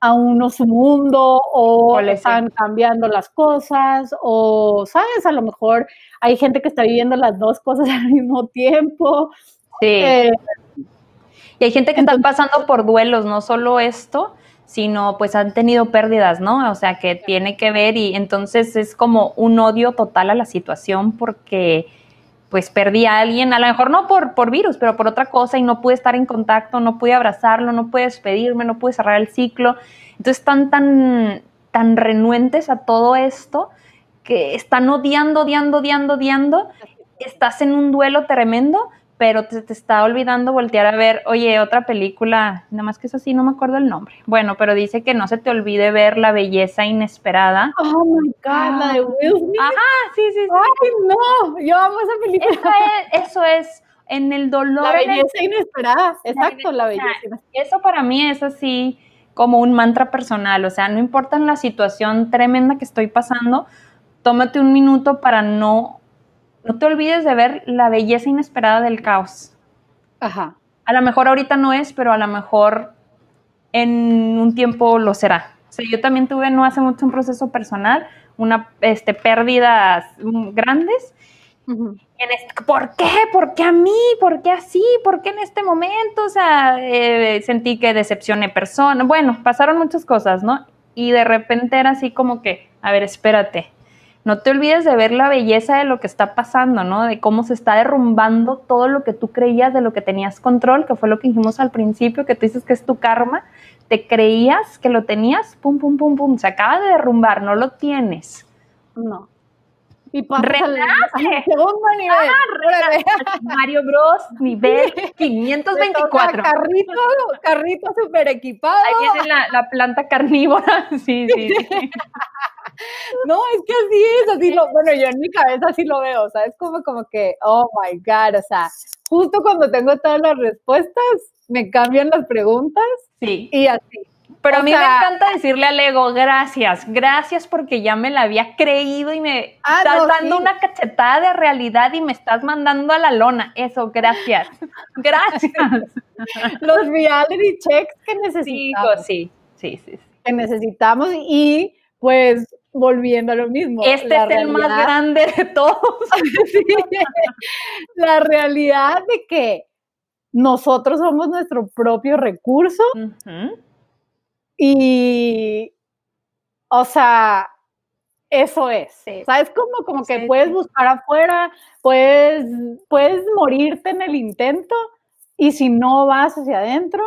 a uno su mundo o están cambiando las cosas o, ¿sabes? A lo mejor hay gente que está viviendo las dos cosas <laughs> al mismo tiempo. Sí. Eh, y hay gente que está pasando por duelos, no solo esto, sino pues han tenido pérdidas, ¿no? O sea, que tiene que ver y entonces es como un odio total a la situación porque pues perdí a alguien, a lo mejor no por, por virus, pero por otra cosa y no pude estar en contacto, no pude abrazarlo, no pude despedirme, no pude cerrar el ciclo. Entonces están tan, tan renuentes a todo esto que están odiando, odiando, odiando, odiando. Estás en un duelo tremendo, pero te, te, está olvidando voltear a ver, oye, otra película, nada más que es así, no me acuerdo el nombre. Bueno, pero dice que no se te olvide ver La Belleza Inesperada. Oh my God, la de Will Smith. Ajá, sí, sí, sí. Ay, no, yo amo esa película. Eso es, eso es en el dolor. La Belleza Inesperada, exacto, La Belleza. Eso para mí es así como un mantra personal, o sea, no importa en la situación tremenda que estoy pasando, tómate un minuto para no no te olvides de ver la belleza inesperada del caos. Ajá. A lo mejor ahorita no es, pero a lo mejor en un tiempo lo será. O sea, yo también tuve no hace mucho un proceso personal, una este, pérdidas grandes. ¿Por qué? ¿Por qué a mí? ¿Por qué así? ¿Por qué en este momento? O sea, eh, sentí que decepcioné personas. Bueno, pasaron muchas cosas, ¿no? Y de repente era así como que, a ver, espérate, no te olvides de ver la belleza de lo que está pasando, ¿no? De cómo se está derrumbando todo lo que tú creías, de lo que tenías control, que fue lo que dijimos al principio, que tú dices que es tu karma. Te creías que lo tenías, pum, pum, pum, pum. Se acaba de derrumbar, no lo tienes. No. Y segundo nivel. Ah, Mario Bros. nivel <laughs> 524. Carrito, carrito super equipado. Ahí viene la, la planta carnívora. <laughs> Sí, sí, sí. <laughs> No, es que así es, así lo, bueno, yo en mi cabeza así lo veo, o sea, es como, como que, oh my God, o sea, justo cuando tengo todas las respuestas, me cambian las preguntas. Sí. Y así. Pero a mí me encanta decirle al ego, gracias, gracias porque ya me la había creído y me ah, estás dando una cachetada de realidad y me estás mandando a la lona. Eso, gracias. <laughs> gracias. Los reality checks que necesitamos. Sí, sí, sí, sí. Que necesitamos y pues volviendo a lo mismo. Este es el más grande de todos. <laughs> la realidad de que nosotros somos nuestro propio recurso y, o sea, eso es. ¿Sabes? Como, como que puedes buscar afuera, puedes, puedes morirte en el intento y si no vas hacia adentro,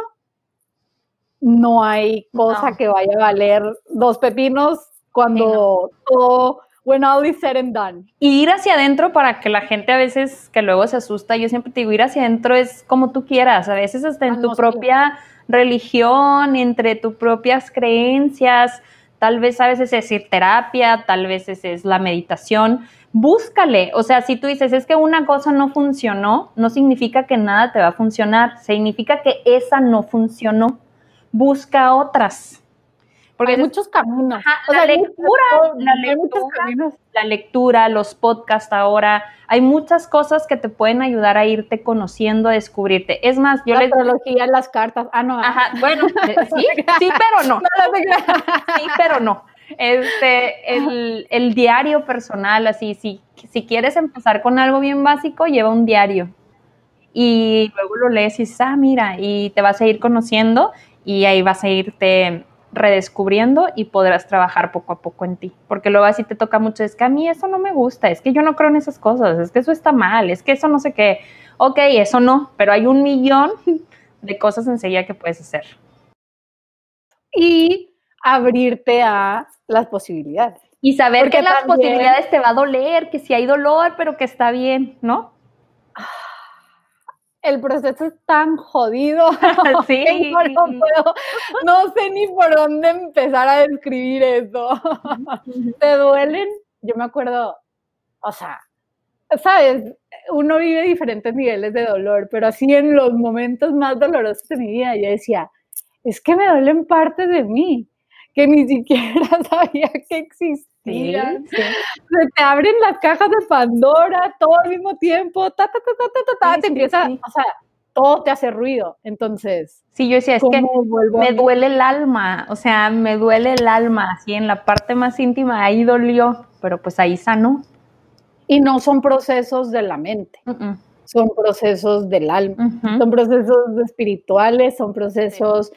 no hay cosa que vaya a valer dos pepinos cuando todo, when all is said and done. Y ir hacia adentro para que la gente a veces que luego se asusta, yo siempre te digo, ir hacia adentro es como tú quieras, a veces hasta en tu propia religión, entre tus propias creencias, tal vez a veces es ir terapia, tal vez es la meditación, búscale, o sea, si tú dices, es que una cosa no funcionó, no significa que nada te va a funcionar, significa que esa no funcionó busca otras. Porque hay muchos caminos. la, lectura, la, lectura la lectura, los podcasts ahora, hay muchas cosas que te pueden ayudar a irte conociendo, a descubrirte. Es más, yo la astrología, las cartas, ah, no. Ajá, bueno, <laughs> eh, sí, sí, pero no. sí, pero no. Este, el, el diario personal, así, si, si quieres empezar con algo bien básico, lleva un diario y luego lo lees y dices, ah, mira, y te vas a ir conociendo y ahí vas a irte redescubriendo y podrás trabajar poco a poco en ti. Porque luego así te toca mucho, es que a mí eso no me gusta, es que yo no creo en esas cosas, es que eso está mal, es que eso no sé qué. Ok, eso no, pero hay un millón <laughs> de cosas enseguida que puedes hacer. Y abrirte a las posibilidades. Y saber que las posibilidades te va a doler, que si hay dolor, pero que está bien, ¿no? El proceso es tan jodido. <laughs> <laughs> Sí. no, sé ni por dónde empezar a describir eso. <laughs> ¿Te duelen? Yo me acuerdo, o sea, sabes, uno vive diferentes niveles de dolor, pero así en los momentos más dolorosos de mi vida, yo decía, es que me duelen partes de mí que ni siquiera sabía que existían. <laughs> Se te abren las cajas de Pandora todo al mismo tiempo, ta, ta, ta, ta, ta, ta, te empieza, o sea, todo te hace ruido. Entonces, Sí, yo decía, es que ¿cómo vuelvo a me duele el alma, o sea, me duele el alma, así en la parte más íntima, ahí dolió, pero pues ahí sanó. Y no son procesos de la mente, son procesos del alma. Son procesos espirituales, son procesos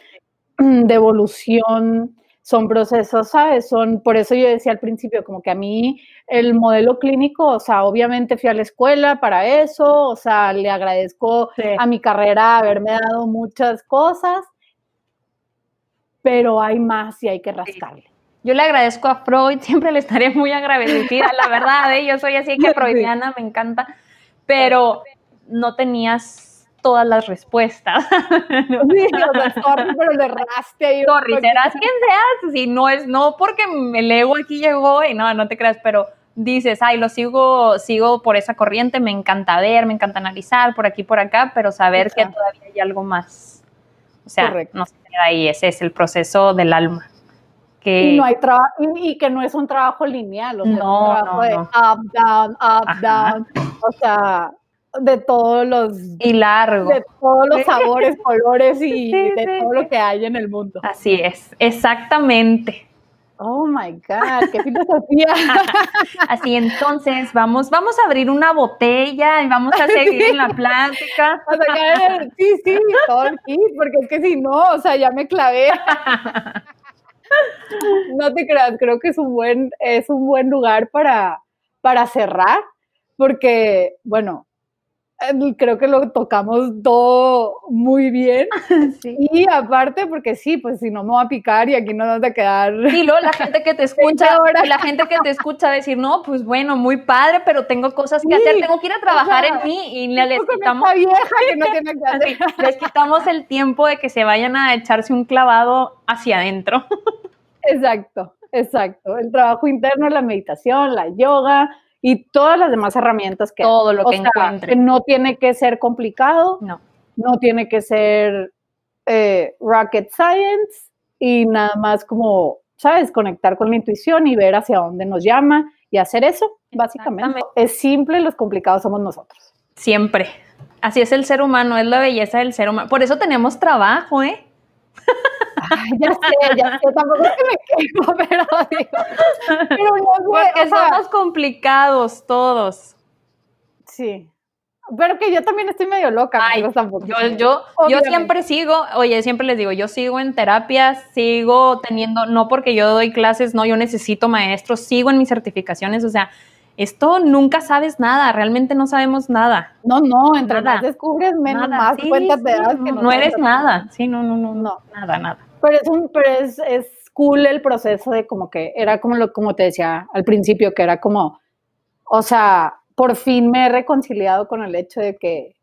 mm, de evolución, son procesos, ¿sabes? Son, por eso yo decía al principio, como que a mí el modelo clínico, o sea, obviamente fui a la escuela para eso, o sea, le agradezco Sí. a mi carrera haberme dado muchas cosas, pero hay más y hay que rascarle. Yo le agradezco a Freud, <laughs> siempre le estaré muy agradecida, la verdad, ¿eh? yo soy así que <laughs> freudiana, me encanta, pero no tenías todas las respuestas. <laughs> Sí, o sea, sorry, pero le erraste ahí. Sorry, serás quien seas, si no es, no porque el ego aquí llegó y no, no te creas, pero dices, ay, lo sigo, sigo por esa corriente, me encanta ver, me encanta analizar por aquí, por acá, pero saber que todavía hay algo más. O sea, Correcto. no se queda ahí, ese es el proceso del alma. Que, Y, no hay y, que no es un trabajo lineal, o sea, No, es un trabajo no, de up, down, up, Ajá. down, o sea, de todos los, y largo. de todos los sabores, colores y Sí, de sí, todo lo que hay en el mundo. Así es, exactamente. Oh my God, qué filosofía. <laughs> Así entonces, vamos, vamos a abrir una botella y vamos a seguir en la <laughs> plática. O sea, que- sí, sí, todo el kit, porque es que si no, o sea, ya me clavé. <laughs> No te creas, creo que es un buen, es un buen lugar para, para cerrar, porque, bueno, creo que lo tocamos todo muy bien. <laughs> Sí. Y aparte, porque sí, pues si no me voy a picar y aquí no nos va a quedar. Y luego la gente que te <laughs> escucha, la gente que te escucha decir, no, pues bueno, muy padre, pero tengo cosas que Sí, hacer, tengo que ir a trabajar o sea, en mí y le- les Con quitamos, vieja que no <laughs> tiene que así, hacer. les quitamos el tiempo de que se vayan a echarse un clavado hacia adentro. Exacto, exacto. El trabajo interno, la meditación, la yoga y todas las demás herramientas que Todo lo O que sea, que no tiene que ser complicado, No. no tiene que ser eh, rocket science y nada más como, ¿sabes? Conectar con la intuición y ver hacia dónde nos llama y hacer eso, básicamente. Es simple, los complicados somos nosotros. Siempre. Así es el ser humano, es la belleza del ser humano. Por eso tenemos trabajo, ¿eh? <laughs> Ay, <laughs> ya sé, ya sé, tampoco es que me quejo, <laughs> pero digo, pero no sé, Porque somos complicados todos. sí. Pero que yo también estoy medio loca, Ay, amigos, tampoco. Yo, yo, yo siempre sigo, oye, siempre les digo, yo sigo en terapias, sigo teniendo, no porque yo doy clases, no, yo necesito maestros, sigo en mis certificaciones, o sea, esto nunca sabes nada, realmente no sabemos nada. No, no, entre Nada. más descubres, menos nada. más Sí, cuentas sí, no, que no eres nada, sí, no, no, no, No. nada, nada. Pero es un, pero es, es cool el proceso de como que era como lo, como te decía al principio, que era como, o sea, por fin me he reconciliado con el hecho de que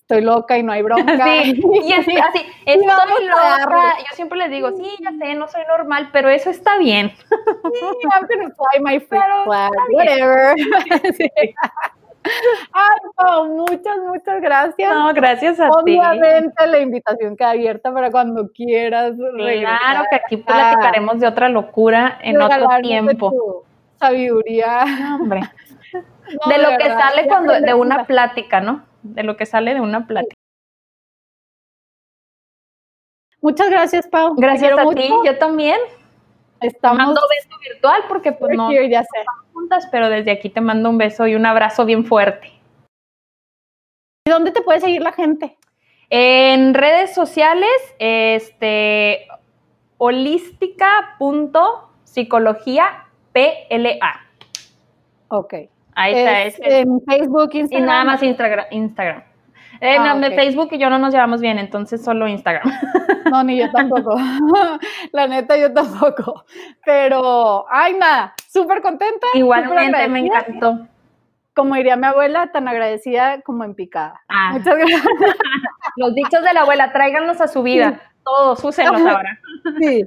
estoy loca y no hay bronca. <laughs> Sí, y <laughs> así, así, estoy loca, yo siempre les digo, sí, ya sé, no soy normal, pero eso está bien. I'm gonna fly my flag, whatever. <laughs> Sí. Ay, Pau, muchas, muchas gracias. No, gracias a ti. Obviamente la invitación queda abierta para cuando quieras regresar. Claro que aquí platicaremos de otra locura en otro tiempo. tu Sabiduría. No, hombre. <laughs> No, de lo que verdad, sale cuando de una plática, ¿no? De lo que sale de una plática. Muchas gracias, Pau. Gracias a mucho. ti, yo también. Estamos Mando beso virtual porque pues no here, ya sé. juntas, pero desde aquí te mando un beso y un abrazo bien fuerte. ¿Y dónde te puede seguir la gente? En redes sociales, este holística.psicología PLA. Ok. Ahí está, Es en Facebook, Y Instagram. nada más Instagram. Instagram. En Ah, de ok. Facebook y yo no nos llevamos bien, entonces solo Instagram. <laughs> No, ni yo tampoco. <laughs> la neta, yo tampoco. Pero, ay, nada, súper contenta. Igualmente me encantó. Como diría mi abuela, tan agradecida como en picada. Ah, Muchas gracias. <laughs> los dichos de la abuela, tráiganlos a su vida. Todos, úsenlos ahora. Sí,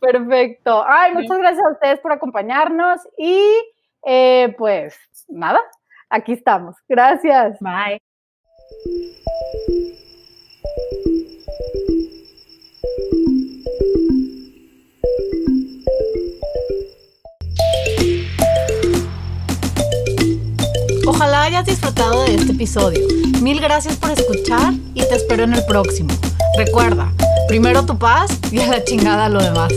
perfecto. Ay, muchas gracias a ustedes por acompañarnos y eh, pues nada, aquí estamos. Gracias. Bye. Ojalá hayas disfrutado de este episodio. Mil gracias por escuchar y te espero en el próximo. Recuerda, primero tu paz y a la chingada lo demás.